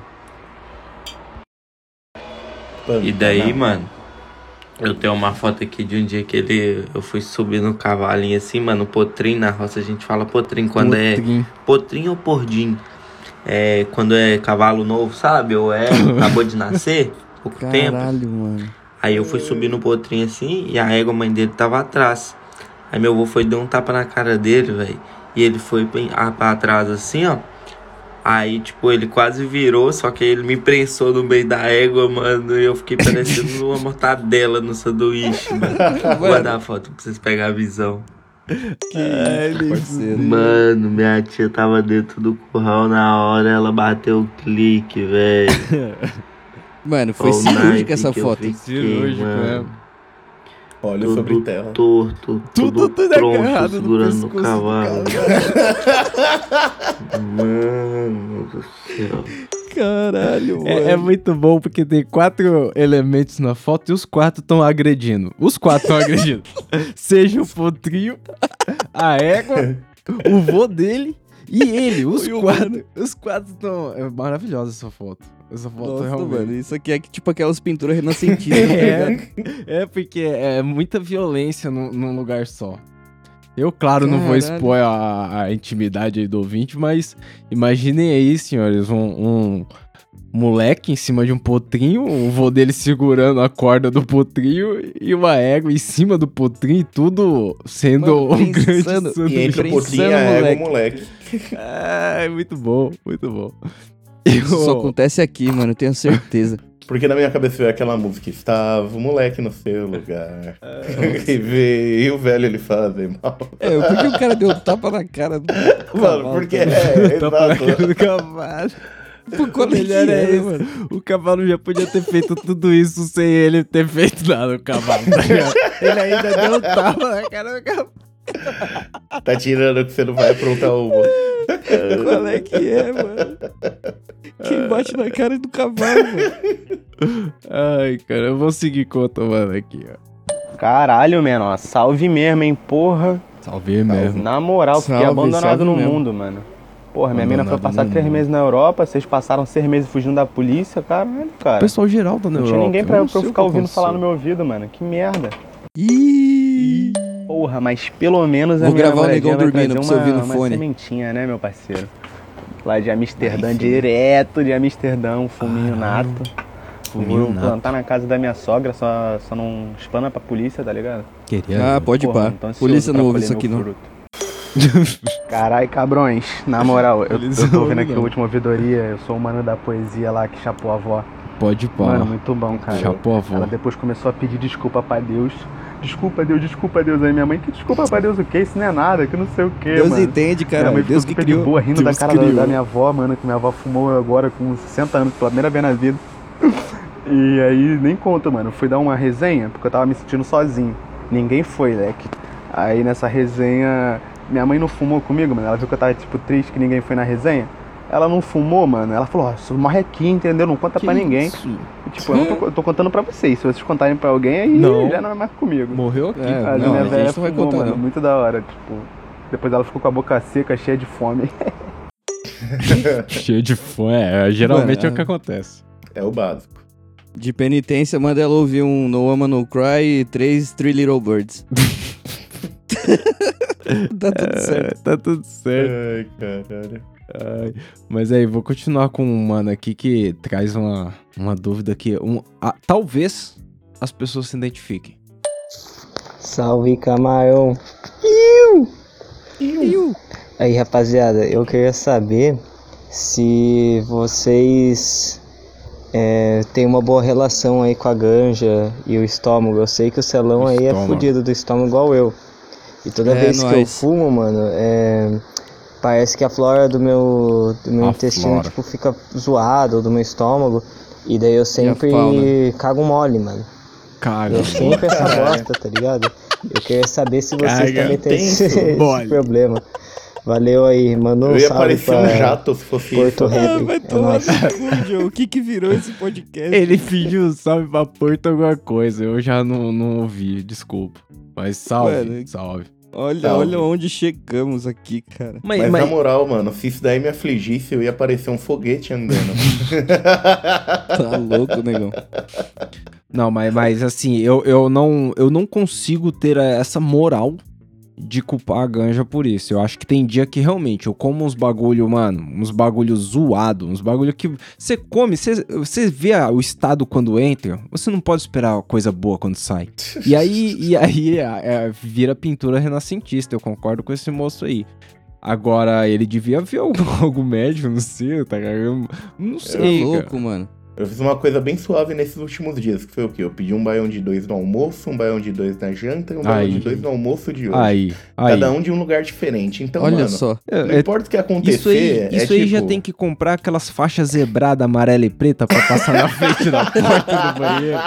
E daí, mano, eu tenho uma foto aqui de um dia que ele. Eu fui subir no cavalinho assim, mano, potrim na roça, a gente fala potrim quando é. Potrim. Potrim ou pordim? É. Quando é cavalo novo, sabe? Ou é. Acabou de nascer, pouco tempo. Caralho, mano. Aí eu fui subir no potrim assim e a égua mãe dele tava atrás. Aí meu avô foi dar um tapa na cara dele, velho. E ele foi bem- ah, pra trás assim, ó. Aí, tipo, ele quase virou, só que ele me prensou no meio da égua, mano. E eu fiquei parecendo uma mortadela no sanduíche, mano. Vou mandar a foto pra vocês pegarem a visão. Parceiro. Mano, minha tia tava dentro do curral na hora, ela bateu o clique, velho. Mano, foi cirúrgica essa que foto. fiquei, Cirúrgico, mano. Olha Tudo sobre terra. torto, Tudo, tudo, tudo troncho, agarrado no segurando no pescoço do cavalo. Mano do céu. Caralho, mano. É, é muito bom porque tem quatro elementos na foto e os quatro estão agredindo. Os quatro estão agredindo. Seja o potrinho, a égua, o vô dele e ele. Os quatro. Os quatro estão. É maravilhosa essa foto. Essa foto Nossa, realmente. mano, isso aqui é que, tipo aquelas pinturas renascentistas. tá? É, é porque é muita violência num, num lugar só. Eu, claro, não vou Caralho. expor a, a intimidade aí do ouvinte, mas imaginem aí, senhores, um, um moleque em cima de um potrinho, o vô dele segurando a corda do potrinho e uma égua em cima do potrinho e tudo sendo Mano, um grande pensando- E entre o sanduíche. potrinho e a Pensando, égua, moleque. É, muito bom, muito bom. Eu- Isso só acontece aqui, mano, eu tenho certeza. Porque na minha cabeça veio aquela música, estava o moleque no seu lugar. e veio o velho ele fazer mal. É, por que o cara deu um tapa na cara do Mano, cavalo, porque cara? é, Tapa na cara do cavalo. Pô, qual é que melhor é é, isso. mano? O cavalo já podia ter feito tudo isso sem ele ter feito nada, o cavalo. tá ele ainda deu um tapa na cara do cavalo. Tá tirando que você não vai aprontar uma. Qual é que é, mano? Quem bate na cara do cavalo, mano? Ai, cara, eu vou seguir conta, mano, aqui, ó. Caralho, menor. Salve mesmo, hein, porra. Salve mesmo. Na moral, fiquei Salve, abandonado salve no mesmo. mundo, mano. Porra, minha mina foi passar três meses na Europa, vocês passaram seis meses fugindo da polícia, caralho, O cara. pessoal geral tá na Não tinha Europa, ninguém eu pra, não pra eu o ficar ouvindo falar no aconteceu. meu ouvido, mano. Que merda. Ih! Porra, mas pelo menos a Vou minha gravar o negão dormindo pra você ouvir no uma fone. sementinha, né, meu parceiro? Lá de Amsterdã, direto de Amsterdã, um fuminho nato. Fuminho Vou nato. plantar na casa da minha sogra, só, só não espana pra polícia, tá ligado? Queria. Ah, pode Porra, pá. não tô ansioso Polícia pra não ouve colher isso aqui, não. fruto. Carai, cabrões, na moral, eu, eu tô ouvindo aqui a não. última ouvidoria, eu sou o mano da poesia lá que chapou a avó. Pode pá. Mano, muito bom, cara. Chapou a avó. Ela depois começou a pedir desculpa pra Deus. Desculpa, Deus, desculpa, Deus. Aí minha mãe, que desculpa pra Deus o quê? Isso não é nada, que não sei o quê, Deus mano. entende, minha cara. mãe Deus que criou. boa, rindo Deus da cara da, da minha avó, mano, que minha avó fumou agora com 60 anos, pela primeira vez na vida. E aí, nem conta, mano. Fui dar uma resenha, porque eu tava me sentindo sozinho. Ninguém foi, leque. Aí nessa resenha, minha mãe não fumou comigo, mano. Ela viu que eu tava, tipo, triste que ninguém foi na resenha. Ela não fumou, mano. Ela falou, ó, isso morre aqui, entendeu? Não conta pra ninguém. E, tipo, eu, não tô, eu tô contando pra vocês. Se vocês contarem pra alguém, aí Não. já não é mais comigo. Morreu aqui. É, Mas não, minha a velha gente não vai fumou, contar, mano, não. Muito da hora, tipo. Depois ela ficou com a boca seca, cheia de fome. Cheio de fome. É, geralmente é o Mano, que acontece. É o básico. De penitência, manda ela ouvir um No Woman No Cry e três Three Little Birds. tá tudo certo. É, tá tudo certo. Ai, caralho. Ai, mas aí, vou continuar com um mano aqui que traz uma, uma dúvida que um, ah, talvez as pessoas se identifiquem. Salve camarão. Aí rapaziada, eu queria saber se vocês é, têm uma boa relação aí com a ganja e o estômago. Eu sei que o Celão aí é Estômago. fudido do estômago igual eu. E toda É, vez que eu fumo, mano, é, parece que a flora do meu, do meu A intestino flora. tipo, fica zoada, ou do meu estômago. E daí eu sempre cago mole, mano. Cara, Eu sempre essa bosta, tá ligado? Eu queria saber se vocês Caga também têm esse, esse problema. Valeu aí, mano. Eu ia salve parecer um pra jato se fosse Porto isso. Vai É tomar no. O que que virou esse podcast? ele pediu um salve pra Porto alguma coisa. Eu já não, não ouvi, desculpa. Mas salve, Mano, salve. Olha, Salve. olha onde chegamos aqui, cara. Mas, Mas, mas- na moral, mano, se isso daí me afligisse, eu ia parecer um foguete andando. Tá louco, negão. Não, mas, mas assim, eu, eu, não, eu não consigo ter essa moral de culpar a ganja por isso. Eu acho que tem dia que realmente eu como uns bagulho, mano, uns bagulho zoado, uns bagulho que você come, você, você vê o estado quando entra, você não pode esperar coisa boa quando sai. E aí, e aí é, é, vira pintura renascentista, eu concordo com esse moço aí. Agora, ele devia ver algum, algum médico, não sei, tá Não sei, é cara. louco, mano. Eu fiz uma coisa bem suave nesses últimos dias, que foi o quê? Eu pedi um baião de dois no almoço, um baião de dois na janta e um baião de dois no almoço de hoje. Aí, aí. Cada um de um lugar diferente. Então, Olha mano, só. não É, importa o que acontecer, Isso aí, é isso aí já tipo- tem que comprar aquelas faixas zebradas amarela e preta pra passar na frente da porta do banheiro.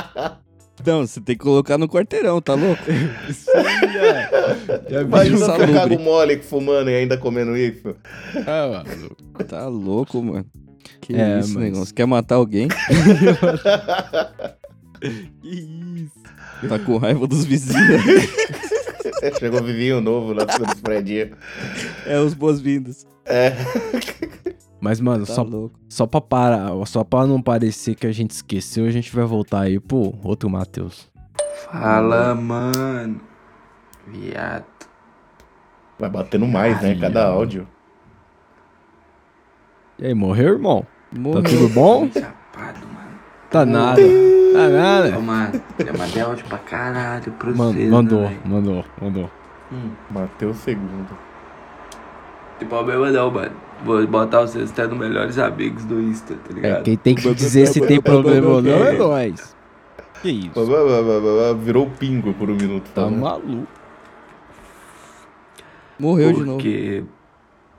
Não, você tem que colocar no quarteirão, tá louco? Isso aí é. é Imagina cago Insalubre. mole fumando e ainda comendo isso. Ah, mano. Tá louco, mano. Que É, isso, mas- negão? Você quer matar alguém? Que isso? Tá com raiva dos vizinhos. Chegou um vizinho novo lá dos prédios. é os boas-vindas. É. Mas, mano, Tá só, louco. só pra parar, só pra não parecer que a gente esqueceu, a gente vai voltar aí pro outro Matheus. Fala, mano. Viado. Vai batendo mais, né? Cada áudio. E aí, morreu, irmão? Morreu. Tá tudo bom? Chapado, mano. Tá nada. Tá Ô, nada. mano, eu mandei áudio pra caralho pra Man- vocês, mandou, né, mandou, mandou. Mateus segundo. Tem problema não, mano. Vou botar vocês até no Melhores Amigos do Insta, tá É, ligado? quem tem que dizer se tem problema ou não é nós. Que isso? Virou pingo por um minuto. Tá falando. maluco. Morreu de novo.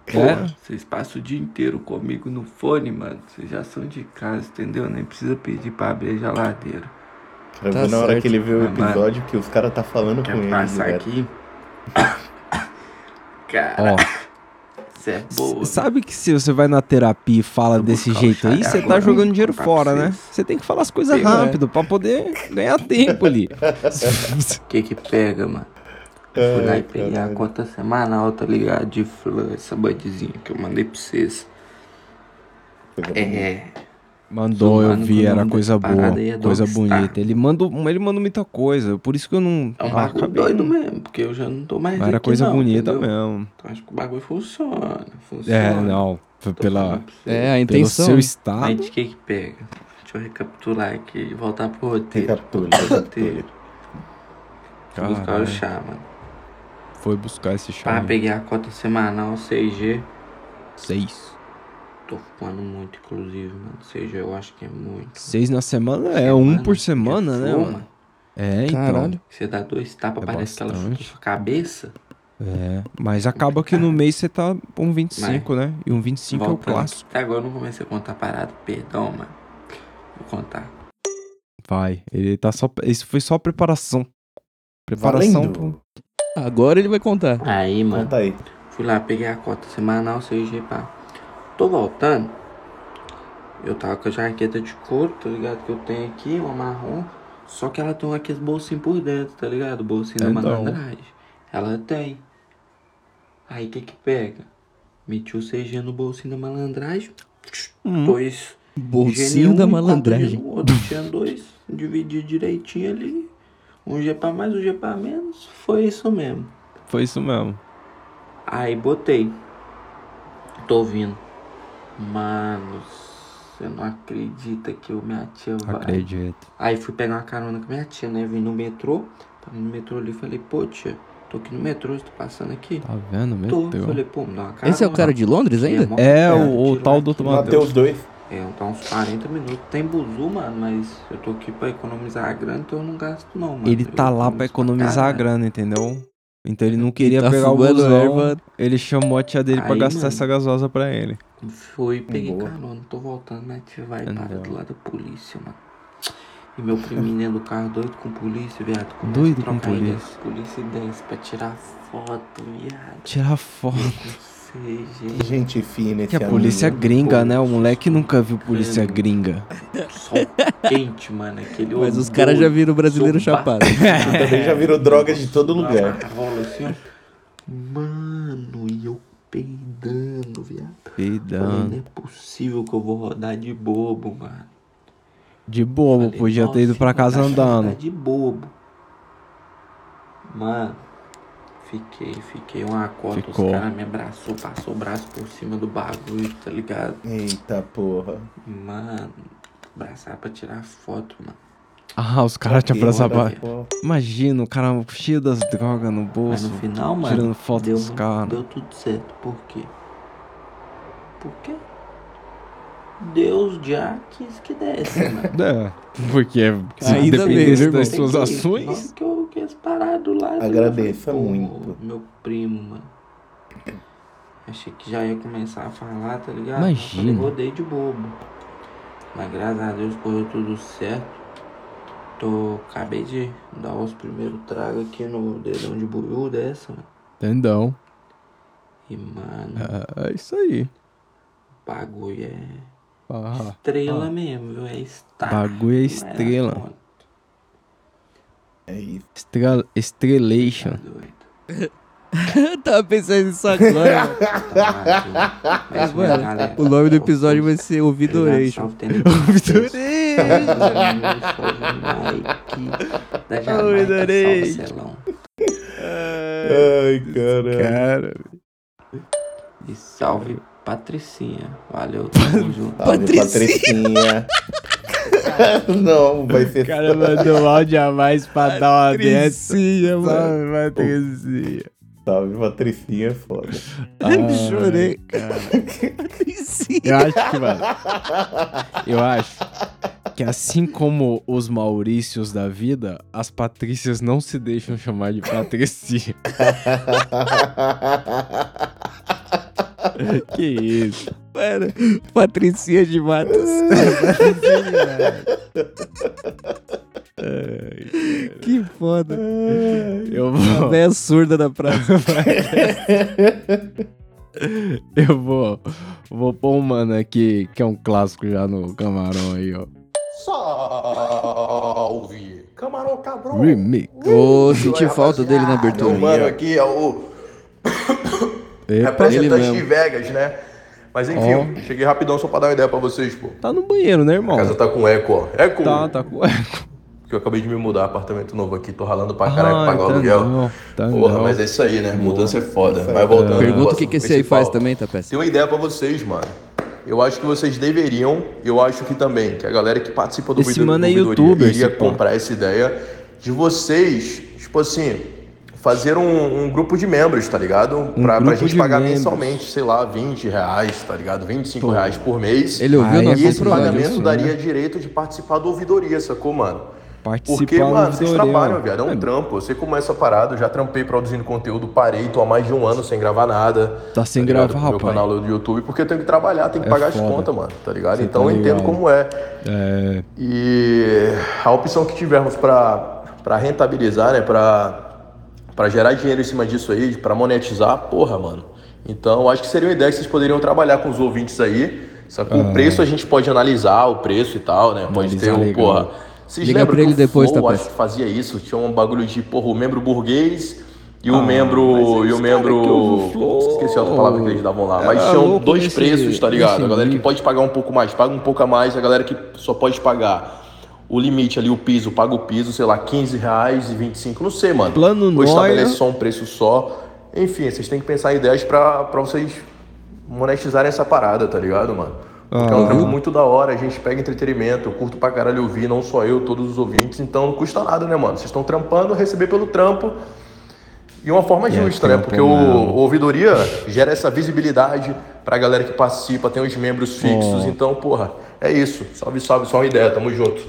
É? porra, vocês passam o dia inteiro comigo no fone, mano. Vocês já são de casa, entendeu? Nem precisa pedir pra abrir a geladeira. Tá na hora certo. que ele vê o Ah, mano. episódio que os caras tá falando Quer com ele. passar velho. aqui? Ó, Cara, você é boa. sabe que se você vai na terapia e fala desse jeito aí, você tá jogando dinheiro fora, né? Você tem que falar as coisas Sim, é. rápido pra poder ganhar tempo ali. O que que pega, mano? Eu fui lá Ai, e peguei a caralho. conta semanal, tá ligado? De flor, essa bandezinha que eu mandei pra vocês. É, Mandou, eu vi, era coisa boa, é coisa bonita. Ele manda, ele manda muita coisa, por isso que eu não. é um bagulho doido mesmo, porque eu já não tô mais Mas era coisa não, bonita entendeu? mesmo. Então acho que o bagulho funciona, funciona. É, não. Tô pela. É, a pelo intenção. seu né? estado. Mas de que que pega? Deixa eu recapitular aqui e voltar pro roteiro. Recapitule, roteiro. Fui buscar o Caralho. chá, mano. Foi buscar esse chá. Né? peguei a cota semanal 6G. Seis. Tô fumando muito, inclusive, mano. 6G eu acho que é muito. Seis na semana é um por semana, né, Fuma. mano? É, então. Caralho. Você dá dois tapas, É parece que ela chuta bastante. sua cabeça. É. Mas acaba que no mês você tá um 25, né? E um 25 é o Voltando. clássico. Até agora eu não comecei a contar parada. Perdão, mano. Vou contar. Vai. Ele tá só. Isso foi só preparação. Preparação Valendo. pro. Agora ele vai contar. Aí, mano. Conta aí. Fui lá, peguei a cota semanal 6G, pá. Tô voltando. Eu tava com a jaqueta de couro, tá ligado? Que eu tenho aqui, uma marrom. Só que ela tem aqueles bolsinhos por dentro, tá ligado? Bolsinho da É, não. malandragem. Ela tem. Aí o que que pega? Meti o CG no bolsinho da malandragem. Hum. Dois. Bolsinho da malandragem. outro. Tinha dois. Dividi direitinho ali. Um G pra mais, um G pra menos. Foi isso mesmo. Foi isso mesmo. Aí botei. Tô ouvindo. Mano, você não acredita que eu, minha tia vai. Acredito. Aí fui pegar uma carona com minha tia, né? Vim no metrô. Tava no metrô ali falei, pô tia, tô aqui no metrô, você tá passando aqui? Tá vendo? Tô. Meteu. Falei, pô, me dá uma carona. Esse é o cara de Londres ainda? mó É, perto o, o tal do. Matheus. Mateus 2. É, tá uns 40 minutos. Tem buzu, mano, mas eu tô aqui pra economizar a grana, então eu não gasto não, mano. Ele Eu tá lá pra economizar a grana, entendeu? Então ele não queria tá pegar o busão. erva. Ele chamou a tia dele pra Aí, gastar mano. essa gasosa pra ele. Fui, peguei Boa. carona, tô voltando, minha tia vai Entendeu. para do lado da polícia, mano. E meu priminho dentro do carro, doido com polícia, viado. começa Doido a com ideia polícia. Polícia e desce pra tirar foto, viado. Tirar foto. CG. Gente fina esse Que a amigo. polícia gringa, né? O moleque nunca viu polícia credo. gringa. Sol quente, mano. Aquele Mas os caras já viram o brasileiro chapado. Também já virou drogas de todo lugar. Assim. Mano, e eu peidando, viado. Falei, Peidando. não é possível que eu vou rodar de bobo, mano. De bobo, Falei, podia ter ido "Nossa, pra casa que andando. De bobo. Mano, Fiquei, fiquei uma cota. Ficou. Os caras me abraçou, passou o braço por cima do bagulho, tá ligado? Eita porra. Mano, abraçar pra tirar foto, mano. Ah, os caras te abraçavam. Imagina, o cara cheio das drogas no Mas bolso. no final, mano, tirando foto deu, dos caras. deu tudo certo. Por quê? Por quê? Deus já quis que desse, mano. É, porque se Ainda dependesse viu, das irmão? suas ações. hora que eu quis parar do lado. eu Agradeça muito. Meu primo, mano. Achei que já ia começar a falar, tá ligado? Imagina. Eu rodei de bobo. Mas graças a Deus correu tudo certo. Tô. Acabei de dar os primeiros tragos aqui no dedão de buiú dessa, mano. Entendão. E, mano, É isso aí. o bagulho é. Ah, Estrela ah. mesmo, viu? É estar. Bagulho é Não estrela. é isso. Estrela, estrelation. tá doido. Tava pensando nisso agora. Mas, Mas, galera, mano, o nome do episódio vai ser Ouvidoration. Ouvidoration. Ouvidoration. Ai, caralho. Cara, E salve Patricinha. Valeu, tamo junto. Patricinha. Não, vai ser o cara mandou áudio a mais pra dar uma. Patricinha, mano. Patricinha. Salve, Patricinha é foda. Ai, Chorei. cara. Patricinha. Eu acho que, mano. Eu acho que assim como os Maurícios da vida, as Patrícias não se deixam chamar de Patricinha. que isso? Mano, Patricinha de Matos. que foda. Eu A vou. véia surda da praça. Eu vou. Vou pôr um mano aqui, que é um clássico já no camarão aí, ó. Salve! Camarão cabrão! Remix. Ô, senti falta dele na Meu mano abertura. aqui é o Epa, ele representante de. Vegas, né? Mas enfim, cheguei rapidão só pra dar uma ideia pra vocês, pô. Tá no banheiro, né, irmão? A casa tá com eco, ó. Eco! Tá, tá com eco. Que eu acabei de me mudar, apartamento novo aqui, tô ralando pra caralho pra Ah, pagar o tá aluguel. não, tá Porra, não. mas é isso aí, né? Mudança é foda. Mas voltando. Pergunta o que, que esse aí faz também, tá peça? Tem uma ideia pra vocês, mano. Eu acho que vocês deveriam, eu acho que também, que a galera que participa do Esse vídeo mano é youtuber, iria esse pô. comprar essa ideia de vocês, tipo assim, fazer um, um grupo de membros, tá ligado? Pra, pra grupo gente pagar membros. mensalmente, sei lá, 20 reais, tá ligado? 25 reais por mês. Ele ouviu nosso E esse pagamento isso, daria né? direito de participar do ouvidoria, sacou, mano? Participar Porque, mano, vocês trabalham, viado. É um trampo. Eu sei como é essa parada. Eu já trampei produzindo conteúdo, parei, tô há mais de um ano sem gravar nada. Tá sem ligado? gravar, Pro meu rapaz. canal do YouTube, porque eu tenho que trabalhar, tenho que É pagar as foda. contas, mano, tá ligado? Cê então tá eu entendo como é. É. E a opção que tivermos pra pra rentabilizar, né, pra pra gerar dinheiro em cima disso aí, pra monetizar, porra, mano. Então, acho que seria uma ideia que vocês poderiam trabalhar com os ouvintes aí. Só que o preço a gente pode analisar, o preço e tal, né? Pode ter Ah. Analisar um, legal. porra. Vocês Liga lembram pra ele que depois, Flow, tá, acho que fazia isso? Tinha um bagulho de, porra, o membro burguês e o Ah, membro. E o membro. Esqueci a outra palavra que eles davam lá. Mas tinham dois preços, tá ligado? A galera que pode pagar um pouco mais, paga um pouco a mais. A galera que só pode pagar o limite ali, o piso, paga o piso, sei lá, 15 reais e 25, não sei, mano. Plano Ou estabelece só um preço só. Enfim, vocês têm que pensar em ideias pra, pra vocês monetizarem essa parada, tá ligado, mano? Porque é um trampo muito da hora, a gente pega entretenimento, eu curto pra caralho ouvir, não só eu, todos os ouvintes, então não custa nada, né, mano? Vocês estão trampando, receber pelo trampo. E uma forma É, justa, né? Porque o, o ouvidoria gera essa visibilidade pra galera que participa, tem os membros fixos, Ó. então, porra, é isso. Salve, salve, só uma ideia, tamo junto.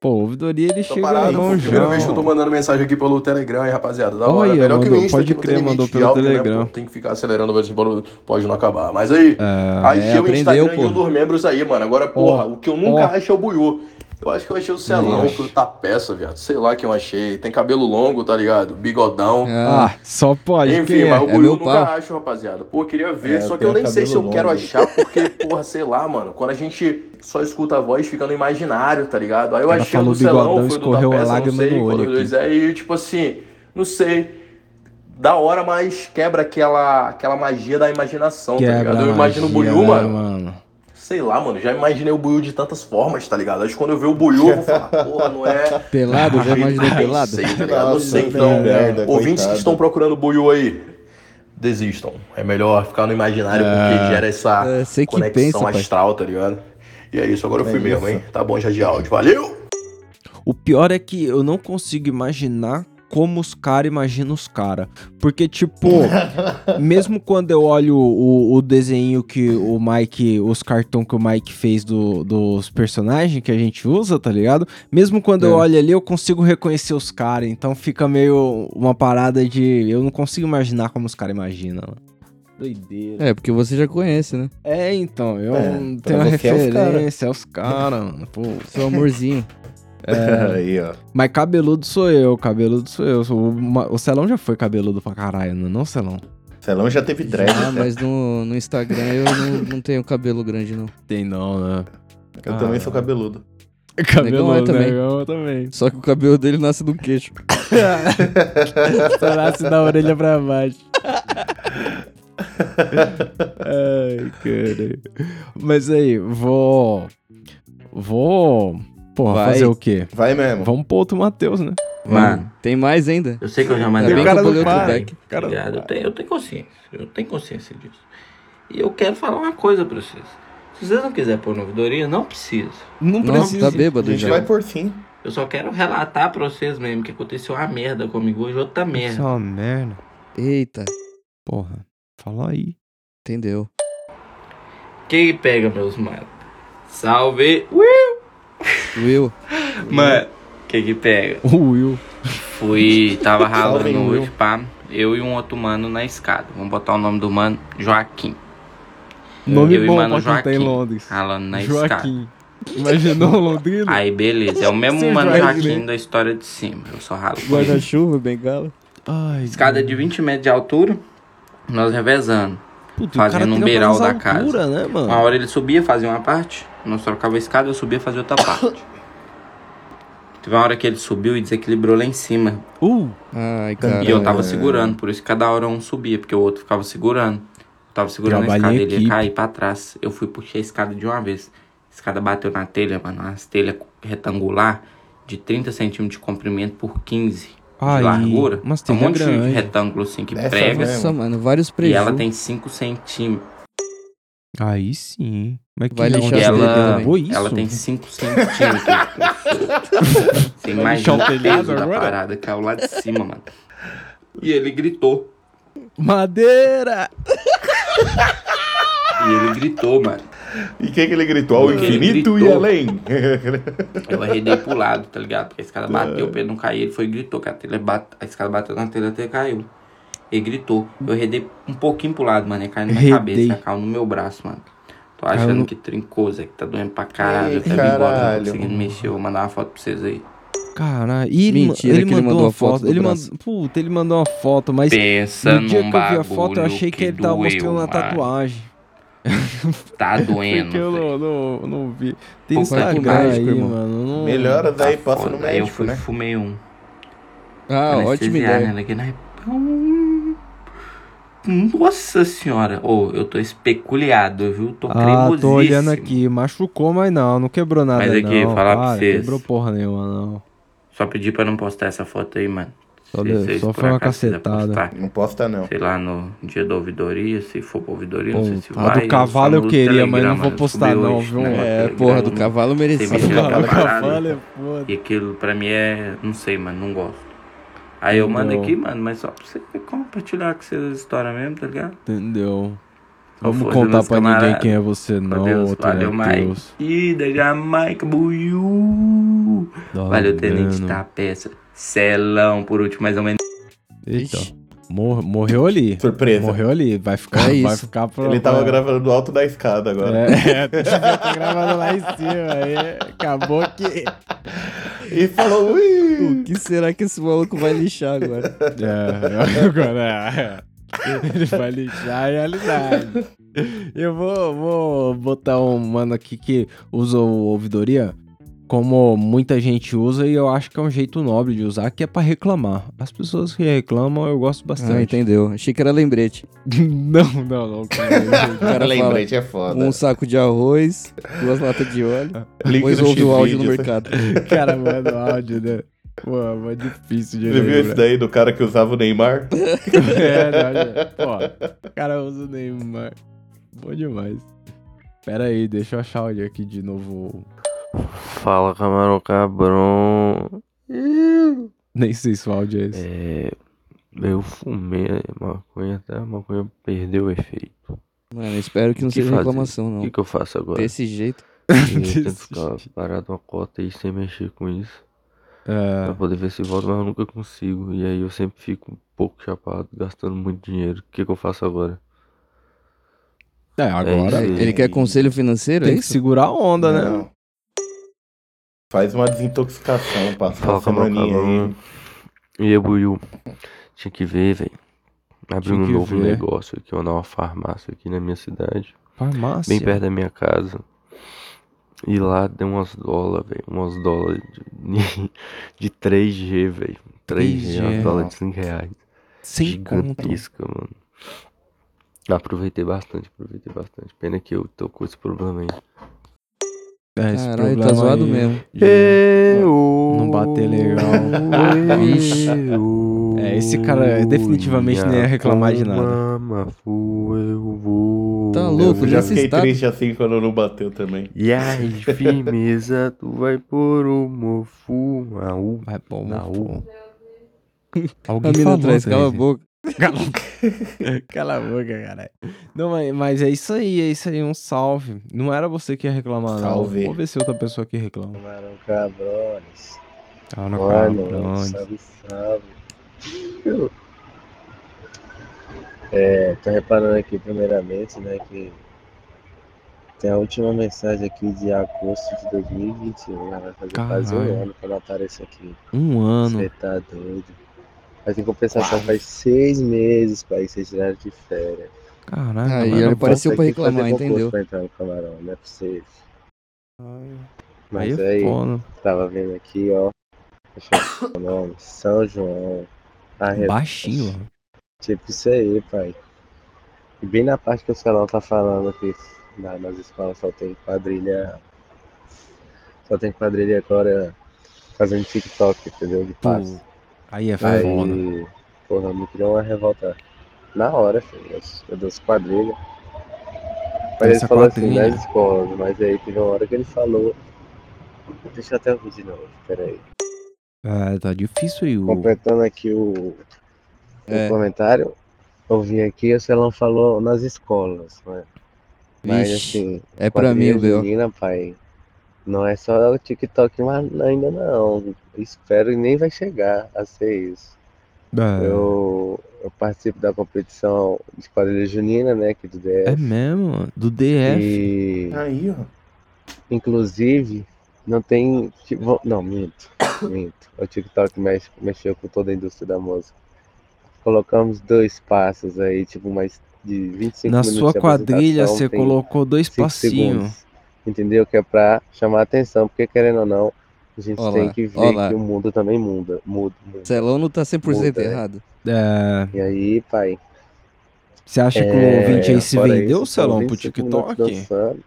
Pô, o ouvidoria ele Tô chega parado, longe. Primeira vez que eu tô mandando mensagem aqui pelo Telegram, hein, rapaziada. Da hora. Olha, Melhor que o mandou, Insta, pode crer, mandou pelo áudio, né, Telegram. pô? Tem que ficar acelerando, vezes pode não acabar. Mas aí, É, achei é, o Instagram e pô. um dos membros aí, mano. Agora, porra, o que eu nunca ó. achei é o Buiú. Eu acho que eu achei o Celão, que tá peça, viado. Sei lá que eu achei. Tem cabelo longo, tá ligado? Bigodão. Ah, só pode. Enfim, é? mas o É eu nunca acho, rapaziada. Pô, eu queria ver, É, só que eu nem sei se eu cabelo quero longo. achar, porque, porra, sei lá, mano. Quando a gente só escuta a voz, fica no imaginário, tá ligado? Aí eu cara achei o falou do Celão, bigodão, foi o do da a peça, não sei, no olho dois é, e tipo assim, não sei. Da hora, mas quebra aquela, aquela magia da imaginação, tá Quebra ligado? Eu imagino o magia, Buiú, né, mano, mano. sei lá, mano, já imaginei o Buiu de tantas formas, tá ligado? Acho que quando eu ver o Buiu, eu vou falar, porra, não é. Pelado? Já imaginou pelado? Sei, tá ligado? Não Nossa, sei, que então. merda, ouvintes coitado. que estão procurando Buiu aí, desistam. É melhor ficar no imaginário porque gera essa É, conexão pensa, pai. astral, tá ligado? E é isso, agora eu fui É mesmo, isso. hein? Tá bom já de áudio. Valeu! O pior é que eu não consigo imaginar como os caras imaginam os caras. Porque, tipo, mesmo quando eu olho o, o desenho que o Mike, os cartões que o Mike fez do- dos personagens que a gente usa, tá ligado? Mesmo quando eu É. olho ali, eu consigo reconhecer os caras. Então fica meio uma parada de. Eu não consigo imaginar como os caras imaginam. Doideira. É, porque você já conhece, né? É, então, eu É, tenho uma você é os cara. referência aos caras, mano. Pô. Seu amorzinho. Aí, ó. Mas cabeludo sou eu, cabeludo sou eu. Sou- O, ma- o Celão já foi cabeludo pra caralho, não é não, Celão? Celão já teve dread. Ah, né? mas no, no Instagram eu não, não tenho cabelo grande, não. Tem não, né? Eu também sou cabeludo. Negão é também. negão também. Só que o cabelo dele nasce do queixo. Só nasce da orelha pra baixo. Ai, cara. Mas aí, vou... Vou... Porra, Vai. fazer o quê? Vai mesmo. Vamos pro outro Matheus, né? Mano, Tem mais ainda? eu sei que eu já Ainda mandei bem o que cara eu não falei outro back. O cara? Eu tenho, eu tenho consciência. Eu tenho consciência disso. E eu quero falar uma coisa pra vocês. Se vocês não quiserem pôr na ouvidoria, não precisa. Não precisa. tá bêbado A gente já. vai por sim. Eu só quero relatar pra vocês mesmo que aconteceu uma merda comigo hoje, outra Isso é merda. uma merda. Eita, Porra, fala aí. entendeu. Quem pega, meus manos? Salve! Will, Mano, quem que pega? O Will. Fui, tava ralando Salve, Will. hoje, pá. Eu e um outro mano na escada. Vamos botar o nome do mano, Joaquim. Nome eu e bom mano pra quem tá em Joaquim. Londres. Ralando na escada. Joaquim. Imaginou Londrina? Aí, beleza. É o mesmo Seu mano Joaquim, Joaquim né? da história de cima. Eu só ralo com ele. guarda-chuva, bengala. Ai, Escada de 20 metros de altura, nós revezando. Puta, o fazendo cara um beiral da casa. altura, né, mano? Uma hora ele subia, fazia uma parte, nós trocava a escada, eu subia, fazia outra parte. Teve uma hora que ele subiu e desequilibrou lá em cima. Uh, Ai, cara. E eu tava segurando, por isso que cada hora um subia, porque o outro ficava segurando. Eu tava segurando Trabalho a escada, ele ia cair pra trás. Eu fui puxei a escada de uma vez. A escada bateu na telha, mano. Uma telha retangular de 30 centímetros de comprimento por 15 Ai, de largura. mas É um monte de grande. retângulo assim que Dessa prega. Nossa, mano, vários E prejuízos. ela tem 5 centímetros. aí sim. Mas que Vai E telhas ela, isso? ela tem 5 centímetros. Você imagina o peso da parada, caiu lá de cima, mano. E ele gritou. Madeira! E ele gritou, mano. E quem que ele gritou? Ao infinito e gritou. além. Eu arredei pro lado, tá ligado? Porque a escada bateu, pra ele não cair, ele foi e gritou, que a, telha bate... a escada bateu na telha até caiu. Ele gritou. Eu arredei um pouquinho pro lado, mano. Ele caiu na minha cabeça, caiu no meu braço, mano. Tô Caiu achando no- que trincou, Zé, que tá doendo pra caralho. Ei, Eu quero ir embora, não tô caralho. conseguindo mexer. Vou mandar uma foto pra vocês aí. Caralho. E ele, Mentira ele que ele mandou, mandou uma a foto foto. do Ele braço. mandou. Puta, ele mandou uma foto, mas Pensa no dia que eu vi a foto, eu achei que, ele tava doeu, mostrando a mano. tatuagem. Tá doendo. Porque eu não, não, não vi. Tem Puta Instagram que aí, médico, irmão. mano. Não... Melhora daí, Tá passa foda. no Aí eu médico, fui, né? fumei um. Ah, ótima Anestesiar, ideia. né? Nossa senhora. Ô, eu tô especuliado, viu? Tô Ah, cremosíssimo. tô olhando aqui. Machucou, mas não. Não quebrou nada, Mas aqui, não. falar pra Para, vocês. Quebrou porra nenhuma, não. Só pedi pra não postar essa foto aí, mano. Só, deu- só foi uma acaso cacetada. postar, Não posta, não. Sei lá, no dia da ouvidoria, se for pra ouvidoria, não Pô, sei se a vai. do cavalo eu no queria, mas não vou postar não, hoje, viu? né, É, porra, do cavalo merecia. Do cavalo é foda. E aquilo pra mim é. Não sei, mano, não gosto. Aí eu mando aqui, mano, mas só pra você compartilhar com vocês a história mesmo, tá ligado? Entendeu? Vamos contar pra ninguém camaradas? quem é você, não, Deus, outro valeu, Matheus. Mike. da Jamaica, buiu. Tá Valeu, Tenente da peça. Celão, por último, mais ou menos. Eita. Mor- morreu ali. Surpresa. Morreu ali. Vai ficar, É vai isso. ficar pro. Ele tava vai- gravando do alto da escada agora. É, tá gravando lá em cima. Aí acabou que. E falou, ui! O que será que esse maluco vai lixar agora? É, agora é. Ele vai lixar a realidade. Eu vou, vou botar um mano aqui que usa o ouvidoria. Como muita gente usa e eu acho que é um jeito nobre de usar, que é pra reclamar. As pessoas que reclamam eu gosto Ah, bastante. entendeu. Achei que era lembrete. não, não, não. Cara, O cara Lembrete fala, é foda. Um saco de arroz, duas latas de óleo, Link depois ouve o áudio no mercado. cara manda áudio, né? Pô, é difícil de Você viu esse daí do cara que usava o Neymar? é, não, já- pô, o cara usa o Neymar. Bom demais. Pera aí, deixa eu achar olha aqui de novo. Fala, camarão cabrão. Nem sei se o áudio é esse. É. Eu fumei maconha até a maconha perdeu o efeito. Mano, espero que não Que seja fazer? reclamação, não. O que, que eu faço agora? Desse jeito. Eu tento ficar parado uma cota aí sem mexer com isso. É. Pra poder ver se volta, mas eu nunca consigo. E aí eu sempre fico um pouco chapado, gastando muito dinheiro. O que, que eu faço agora? É, agora. isso aí. Ele quer conselho financeiro, é Tem que isso? segurar a onda, né? Faz uma desintoxicação, passa uma Fala, camarão semaninha aí. E aí, Buiu? Tinha que ver, velho. Abrir Tinha um que novo ver. negócio aqui, uma farmácia aqui na minha cidade. Farmácia. Bem perto da minha casa. E lá deu umas dólares, velho. Umas dólares de, de 3G, velho. 3G, 3G. umas dólares de 5 reais. Sem. Gigantesca, mano. Aproveitei bastante, aproveitei bastante. Pena que eu tô com esse problema aí. É, esse Caralho, tá problema zoado aí mesmo. de Não bater legal. Vixe. É, esse cara definitivamente não ia reclamar de nada. Tá louco, Eu já fiquei estado. triste assim quando não bateu também. E aí, firmeza, tu vai por o mofu. Au. Vai pôr uma Au. A Alguém mina falou atrás, cala a boca. Cala, Cala a boca, caralho. Não, mas, mas é isso aí, é isso aí, um salve. Não era você que ia reclamar, Salve. não. Vou ver se outra pessoa aqui reclama. Camarão Cabrones. Ah, não, Mano, cabrões. salve, salve. É, tô reparando aqui primeiramente, né, que tem a última mensagem aqui de agosto de 2021, né, vai fazer quase um Caralho. ano que ela aparece aqui. Um ano. Você tá doido. Mas em compensação faz seis meses, pai, que vocês tiraram de férias. Aí mano. ele apareceu pra reclamar, entendeu? Pra entrar no camarão, não é possível. Aí Mas é aí, foda. tava vendo aqui, ó. Deixa eu ver o nome. São João. Arre- Baixinho, mano. Tipo isso aí, pai. E bem na parte que o Celão tá falando que na- nas escolas só tem quadrilha. Só tem quadrilha agora fazendo TikTok, entendeu? De passe. Aí é Aí, foda. porra, me criou uma revolta na hora, filho. Eu, dou quadrilha. Mas ele falou assim, nas escolas, mas aí teve uma hora que ele falou. Deixa eu até ouvir de novo, peraí. Ah, tá difícil aí. O... Completando aqui o, o É. comentário, eu vi aqui, o Celão falou nas escolas, né? Mas Vixe, assim, é pra mim o B.O. junina, pai, não é só o TikTok mas ainda não. Espero e nem vai chegar a ser isso. É. Eu, eu participo da competição de quadrilha junina, né, aqui do DF. É mesmo. Do DF. E, Aí, ó. inclusive, não tem. tipo, Não, minto. Minto. O TikTok mexe, mexeu com toda a indústria da música. Colocamos dois passos aí, tipo, mais de 25 Na minutos sua de quadrilha você colocou dois passinhos. Entendeu? Que é pra chamar a atenção, porque querendo ou não, a gente Ó tem que ver ó lá. que o mundo também muda. Muda, muda. Celão não tá 100% Muda, né? errado. É. E aí, pai. Você acha que o é, ouvinte aí se vendeu, isso, Celão, pro 25 minutos TikTok? dançando.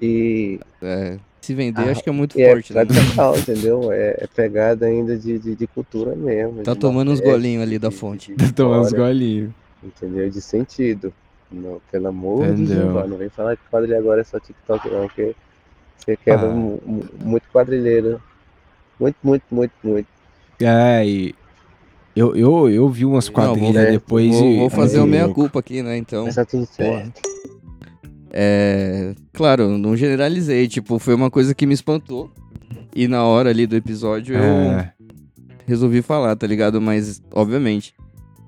E É, se vender, Ah, acho que é muito é forte, né? tradicional, entendeu? É, é pegada ainda de, de, de cultura mesmo. Tá de tomando uns golinhos ali da fonte. de Tomar uns golinhos. Entendeu? De sentido. Não, pelo amor de Entendeu. Jeová, não vem falar que quadrilha agora é só TikTok não, porque você quebra Ah. mu- mu- muito quadrilheiro. Muito, muito, muito, muito. É, e. Eu, eu, eu vi umas Não, vou, quadrilhas depois vou, e. vou fazer o muito meia louco. culpa aqui, né? Então. Mas tá tudo certo. É. Claro, não generalizei. Tipo, foi uma coisa que me espantou. E na hora ali do episódio eu É. resolvi falar, tá ligado? Mas, obviamente,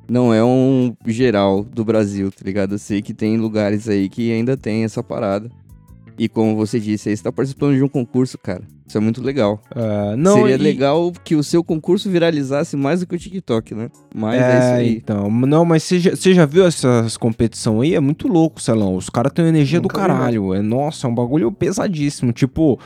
não é um geral do Brasil, tá ligado? Eu sei que tem lugares aí que ainda tem essa parada. E como você disse, aí você tá participando de um concurso, cara. Isso é muito legal. É, não, Seria e- legal que o seu concurso viralizasse mais do que o TikTok, né? Mas é, isso aí. Então, não, mas você já, você já viu essas competição aí? É muito louco, Celão. Os caras têm uma energia Nunca do vi, caralho. É, nossa, é um bagulho pesadíssimo. Tipo,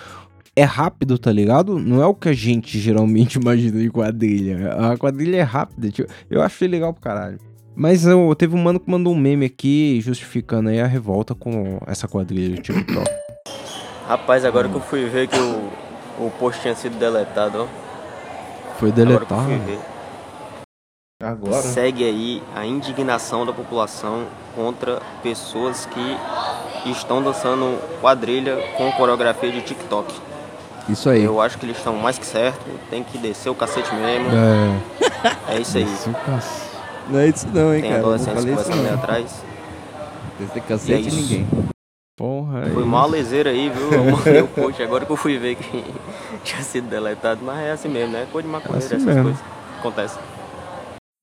é rápido, tá ligado? Não é o que a gente geralmente imagina de quadrilha. A quadrilha é rápida, tipo, eu achei legal pro caralho. Mas eu, teve um mano que mandou um meme aqui justificando aí a revolta com essa quadrilha de TikTok. Rapaz, agora que eu fui ver que o, o post tinha sido deletado, ó. Foi Agora que eu deletado. fui ver. Agora? Segue aí a indignação da população contra pessoas que estão dançando quadrilha com coreografia de TikTok. Isso aí. Eu acho que eles estão mais que certo, tem que descer o cacete mesmo. É. É isso aí. Descer o cacete. Não é isso não, hein, Tem cara. Não adolescentes falei isso conversando ali não. atrás. Desse é cacete isso. ninguém. Porra, Foi aí. mó lezeira aí, viu? Eu mandei o post agora que eu fui ver que tinha sido deletado, mas é assim mesmo, né? Coisa de maconheiro, Assim essas mesmo. coisas. Acontece.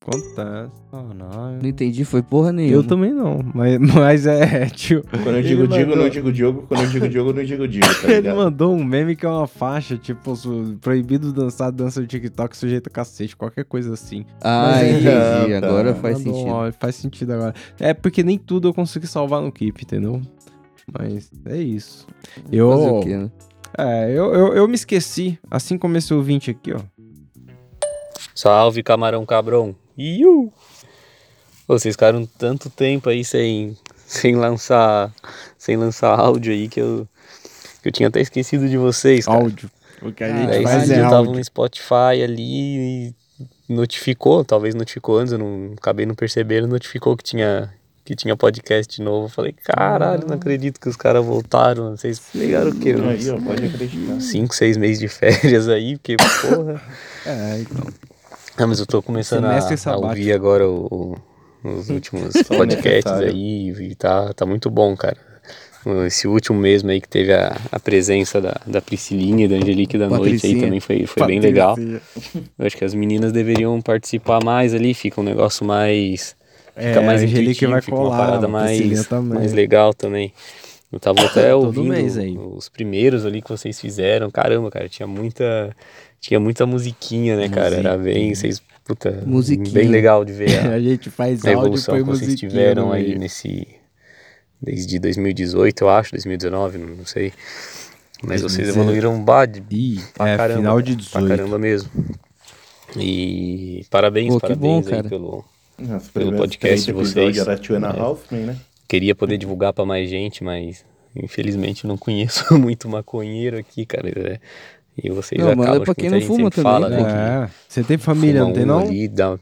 Acontece. Caralho. Não entendi, foi porra nenhuma. Eu também não, mas, mas é, tio. Quando eu digo ele digo, mandou- não digo Diogo. Quando eu digo Diogo, não digo Digo, tá Ele mandou um meme que é uma faixa, tipo, proibido dançar dança do TikTok sujeito a cacete, qualquer coisa assim. Ah, Mas entendi. Ah, tá. Agora faz Mandou sentido. áudio, faz sentido agora. É porque nem tudo eu consegui salvar no Keep, entendeu? Mas é isso. Eu. Fazer o quê, né? É, eu, eu, eu me esqueci, assim como esse ouvinte aqui, ó. Salve, camarão cabrão. Iu! Vocês ficaram tanto tempo aí sem, sem lançar sem lançar áudio aí que eu, que eu tinha até esquecido de vocês, cara. Áudio. O que a Aí gente esse faz é eu tava áudio. no Spotify ali e notificou, talvez notificou antes, eu não acabei não percebendo, notificou que tinha que tinha podcast de novo. Eu falei, caralho, não acredito que os caras voltaram. Vocês pegaram o quê? Aí, ó, pode acreditar. Cinco, seis meses de férias aí, porque, porra. É, então. Ah, mas eu tô começando a, a ouvir agora o, o- os últimos podcasts aí e tá, tá muito bom, cara. Esse último mesmo aí que teve a, a presença da, da Priscilinha e da Angelique da noite aí Patricinha. também foi, foi bem legal. Eu acho que as meninas deveriam participar mais ali, fica um negócio mais. É, Fica mais a Angelique vai fica colar, uma parada mais, mais legal também. Eu tava até ouvindo os primeiros ali que vocês fizeram. Caramba, cara, tinha muita. Tinha muita musiquinha, né, cara? Era bem. Vocês. Puta, Musiquinha. bem legal de ver a, a gente faz a áudio evolução que vocês tiveram aí meio. nesse. Desde 2018, eu acho, 2019, não sei. Mas vocês 2019. evoluíram bah, de, Ih, pra é, caramba. final de Pra 18. caramba mesmo. E parabéns, Pô, parabéns bom, aí cara. pelo, Nossa, pelo podcast de vocês. Era Two and a É. Né? Queria poder divulgar pra mais gente, mas infelizmente não conheço muito maconheiro aqui, cara. é. E vocês Não, manda acabam, pra acho que quem muita não gente fuma sempre fala, também, né, É, você tem família, fuma não tem um não? ali, dá,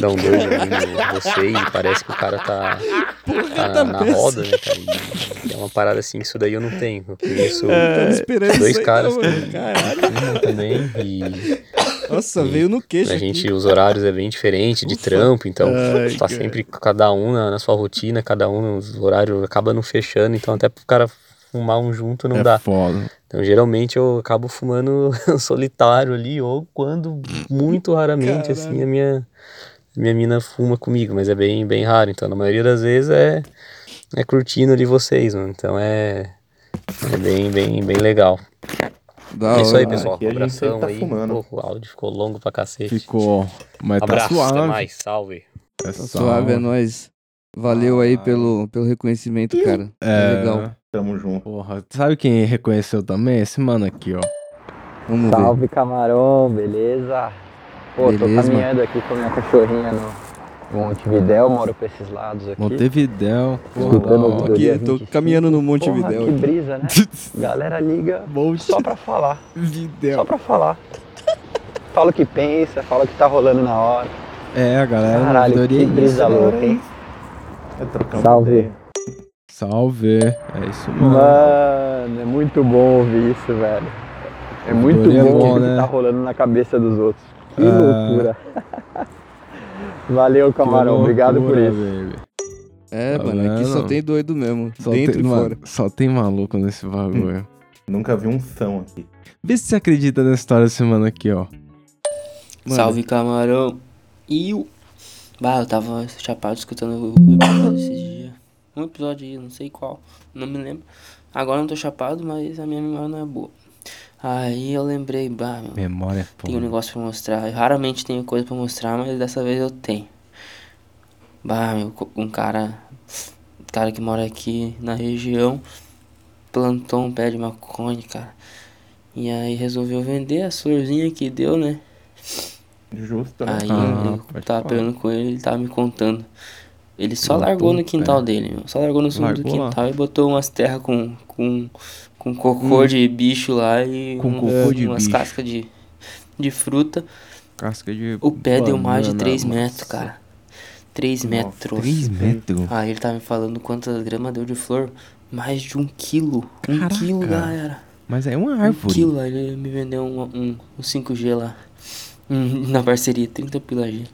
dá um dois ali em você e parece que o cara tá, tá na roda, né, cara? E é uma parada assim, isso daí eu não tenho. Eu conheço esperando dois caras não, que mano. Caralho. fumam também e Nossa, E veio no queixo a aqui. gente, os horários é bem diferente de trampo, então Ai, tá cara. sempre cada um na, na sua rotina, cada um, os horários acaba não fechando, então até pro cara fumar um junto não É dá. foda. Então geralmente eu acabo fumando solitário ali, ou quando, muito raramente, assim, a minha, minha mina fuma comigo, mas é bem, bem raro. Então na maioria das vezes é, é curtindo ali vocês, mano. Então é, é bem, bem, bem legal. Da é isso aí, pessoal. Aqui abração tá aí. fumando. Pô, o áudio ficou longo pra cacete. Ficou. Mas tá Abraço, suave. até mais, salve. É Tá suave, é nóis. Valeu aí pelo, pelo reconhecimento, cara. É, É, legal. Tamo junto. Porra, sabe quem reconheceu também? Esse mano aqui, ó. Vamos ver. Salve camarão, beleza? Pô, tô Beleza, caminhando aqui com a minha cachorrinha no Montevidéu, moro pra esses lados aqui. Montevidéu. Porra, Aqui, tô 25. caminhando no Porra, Montevidéu. que brisa, né? Galera liga só pra falar. Vidéu. Só pra falar. Fala o que pensa, fala o que tá rolando na hora. É, a galera Caralho, que é brisa isso, louca, hein? É Salve. Salve. É isso, mano. Mano, é muito bom ouvir isso, velho. É muito é bom bom, ouvir o né? que tá rolando na cabeça dos outros. Que É. loucura. Valeu, camarão. Obrigado por isso. baby. É, Tá mano, aqui só vendo? tem doido mesmo. Só dentro tem, e fora. só tem maluco nesse bagulho. Nunca vi um são aqui. Vê se você acredita nessa história desse mano aqui, ó. Mano. Salve camarão. E o. Bah, eu tava chapado escutando o episódio esses dias. Um episódio aí, não sei qual, não me lembro. Agora eu não tô chapado, mas a minha memória não é boa. Aí eu lembrei, bah, meu, Memória é tem um negócio pra mostrar. Eu raramente tenho coisa pra mostrar, mas dessa vez eu tenho. Bah, meu, um cara. Um cara que mora aqui na região plantou um pé de maconha, cara. E aí resolveu vender as florzinhas que deu, né? Justo, né? Aí Ah, eu tava falar. pegando com ele, ele tava me contando. Ele só Botou largou no quintal pé. dele, meu. Só largou no fundo do Largou lá. quintal e botou umas terras com, com, com cocô Hum. de bicho lá e Com um- cocô de umas bicho. cascas de, de fruta. Casca de O pé deu mais de banana, 3 nossa. metros, cara. 3 metros. 3 metros? Aí ele tava me falando quantas gramas deu de flor. Mais de um quilo. Um Caraca. quilo, galera. Mas é uma Um árvore. quilo, aí ele me vendeu um, um, um 5G lá. Hum, Na parceria, 30 pila G.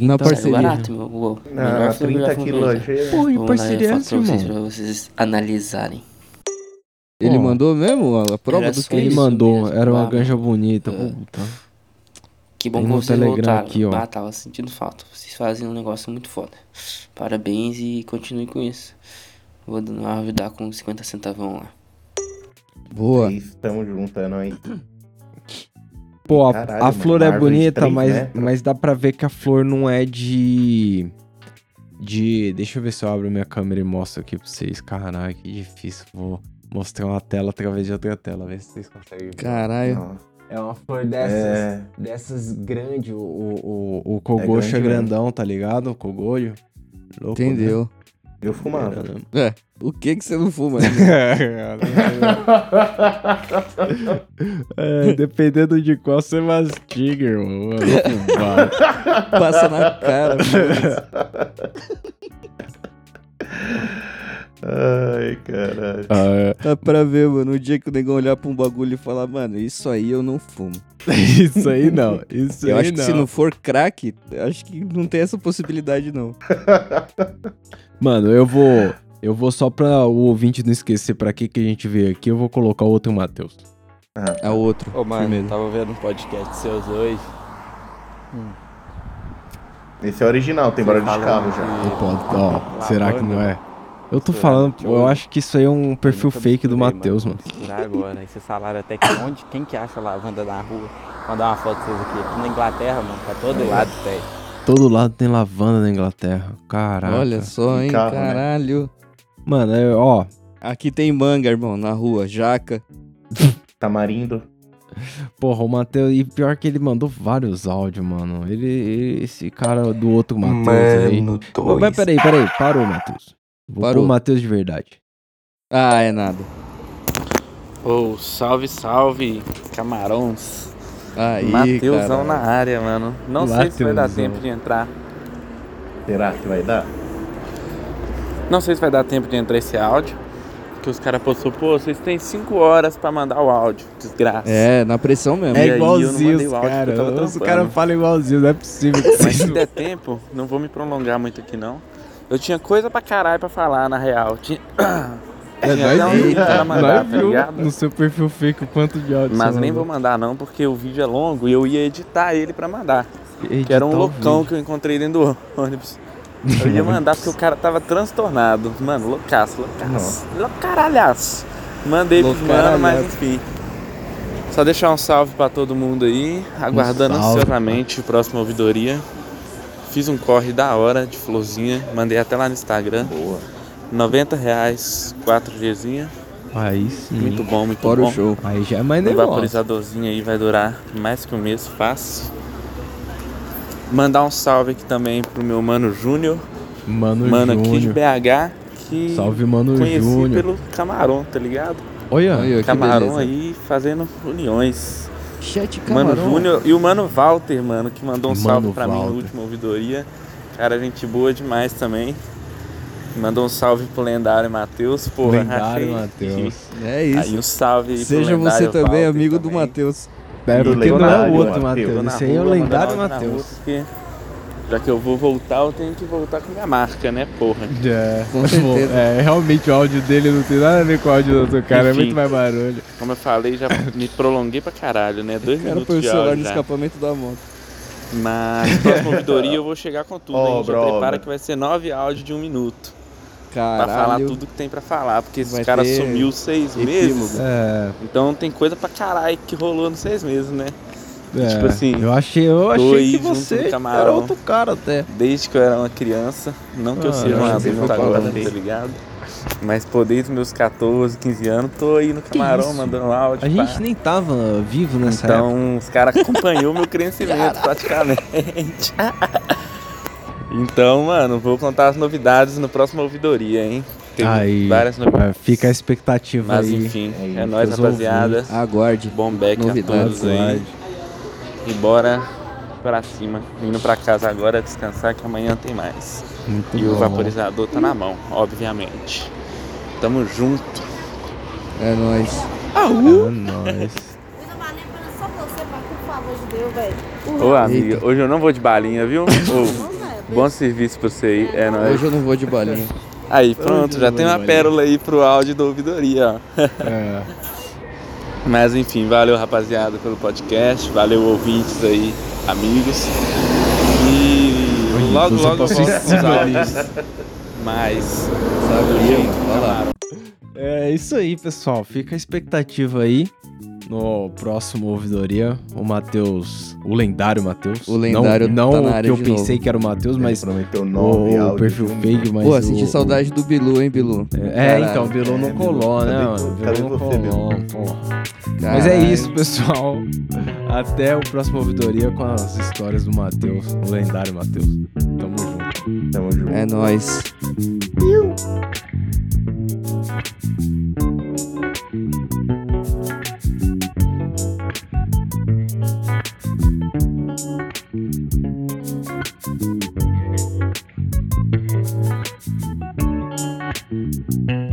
Na Saiu parceria. barato, meu. Uou. Ah, já 30 fumei, quilos cara. G, né? Porra, e Vou mandar parceria é essa, pra vocês, irmão? pra vocês analisarem. Ele Ó, mandou mesmo a, a prova do que? Ele mandou, mesmo, era uma bah, ganja bonita. É. Puta. Que bom que vocês Telegram voltaram. aqui, ó. Bah, tava sentindo falta. Vocês fazem um negócio muito foda. Parabéns e continue com isso. Vou dar- ajudar com 50 centavão lá. Boa. É isso, tamo junto, é. Pô, a, Caralho, a flor é bonita, três mas, metros. mas dá pra ver que a flor não é de. De. Deixa eu ver se eu abro minha câmera e mostro aqui pra vocês. Caralho, que difícil. Vou mostrar uma tela através de outra tela, ver se vocês conseguem ver. Caralho. É uma flor dessas. É. Dessas grandes. O, o, o, o cogocho é, grande mesmo. grandão, tá ligado? O cogolho. Louco, né? Eu fumava. É. O que que você não fuma? é, dependendo de qual você mastiga, irmão. Eu. Passa na cara. Ai, caralho. Ah, Dá pra ver, mano. O dia que o negão olhar pra um bagulho e falar, mano, isso aí eu não fumo. Isso aí não. Isso eu aí acho que se não for crack, acho que não tem essa possibilidade, não. Mano, eu vou. Eu vou só pra o ouvinte não esquecer pra que, que a gente veio aqui, eu vou colocar o outro Matheus. É o outro. Ô, mano, Firmeza. tava vendo um podcast seus hoje. Esse é original, tem barulho de carro já. Pô, ó, será que não é? Eu tô falando, eu- eu acho que isso aí é um perfil fake do Matheus, mano. Misturar agora. Esse salário até que onde? Quem que acha lavanda na rua? Vou mandar uma foto pra vocês aqui. Aqui na Inglaterra, mano. Pra todo lado, velho. Todo lado tem lavanda na Inglaterra. Caraca. Olha só, hein, carro, né? caralho. Mano, é, ó. Aqui tem manga, irmão, na rua, jaca. Tamarindo. Porra, o Matheus. E pior que ele mandou vários áudios, mano. Ele, ele- esse cara do outro Matheus aí. Mas peraí, peraí. Parou, Matheus. Vou Parou. pôr o Matheus de verdade. Ah, é nada. Ô, salve, salve, camarões. Aí, Mateusão caralho. na área, mano. Não sei se vai dar Mateusão. tempo de entrar. Será que vai dar? Não sei se vai dar tempo de entrar esse áudio. Que os caras postou, pô, vocês têm 5 horas pra mandar o áudio. Desgraça. É, na pressão mesmo. É igualzinho mandei os caras. falam igualzinho, não é possível. que Mas se der tempo, não vou me prolongar muito aqui não. Eu tinha coisa pra caralho pra falar, na real. Tinha, É, tinha até um nós vídeo pra viu, mandar, tá viu ligado? no seu perfil fake o quanto de áudio Mas nem vou mandar não, porque o vídeo é longo e eu ia editar ele pra mandar. Editar que era um loucão que eu encontrei dentro do ônibus. Eu ia mandar porque o cara tava transtornado. Mano, loucaço, loucaço. Loucaralhaço. Mandei pros mano, mas enfim. Só deixar um salve pra todo mundo aí, aguardando salve, ansiosamente o próximo ouvidoria. Fiz um corre da hora de florzinha, mandei até lá no Instagram. Boa. 90 reais, 4 Gzinha. Aí sim. Muito bom, muito Fora bom. o show. Aí já é mais negócio. vaporizadorzinho aí vai durar mais que um mês fácil. Mandar um salve aqui também pro meu mano Júnior, Mano, mano aqui de Júnior. BH, que Salve, Mano conheci Júnior. pelo Camarão, tá ligado? Olha, que Camarão aí fazendo uniões. Chat Mano. Júnior e o mano Walter, mano, que mandou um Mano salve pra mim Walter. no último ouvidoria. Cara, gente boa demais também. Mandou um salve pro lendário Matheus, porra. Lendário Matheus. É isso. Aí um salve aí pro Seja você também Walter amigo do também. Matheus. É, E o porque não é o outro Matheus. Na Esse aí é o lendário na Matheus. Já que eu vou voltar, eu tenho que voltar com minha marca, né, porra? É, Com certeza. é, realmente o áudio dele não tem nada a ver com o áudio do outro cara, é Enfim. muito mais barulho. Como eu falei, já me prolonguei pra caralho, né? Dois cara minutos de celular áudio no já. escapamento da moto. Mas próxima ouvidoria eu vou chegar com tudo, hein? Já Obra, prepara obra. que vai ser nove áudios de um minuto. Caralho. Pra falar tudo que tem pra falar, porque esses Vai caras ter sumiu seis epílogo. meses. É, Então tem coisa pra caralho que rolou nos seis meses, né? É, Tipo assim, eu achei, eu achei que você era outro cara até. Desde que eu era uma criança. Não que eu Ah, seja eu um achei que adulto agora, tá ligado? Mas pô, desde meus 14, 15 anos, tô aí no camarão mandando áudio. A pá. gente nem tava vivo nessa Então, época. os caras acompanhou meu crescimento praticamente. então, mano, vou contar as novidades no próximo ouvidoria, hein? Tem Aí, várias novidades. fica a expectativa Mas aí. enfim, Aí, é nóis, pros rapaziada. Aguarde. Bom back a todos aí. E bora pra cima. Indo pra casa agora descansar que amanhã tem mais. Muito e o bom. vaporizador tá na mão, obviamente. Tamo junto. É nóis. É nóis. Só você, pai, por favor de Deus, velho. Ô amiga, hoje eu não vou de balinha, viu? Ô, bom serviço pra você aí. É nóis. Hoje eu não vou de balinha. Aí, pronto, já tem uma pérola aí pro áudio da ouvidoria, ó. É. Mas enfim, valeu rapaziada pelo podcast, valeu ouvintes aí, amigos. E logo, logo os cima áudios. Mas, mano. Vai lá. É isso aí, pessoal. Fica a expectativa aí no próximo ouvidoria. O Matheus, o lendário Matheus. O lendário não, tá não área que eu de pensei novo. que era o Matheus, mas prometeu o, nove o perfil fake, mas Pô, o, senti saudade do Bilu, hein, Bilu? É, então, o Bilu não colou, né, Cadê- mano? Cadê Bilu não você, colou, pô. Mas é isso, pessoal. Até o próximo ouvidoria com as histórias do Matheus, o lendário Matheus. Tamo junto. Tamo junto. É nóis. Mm-hmm.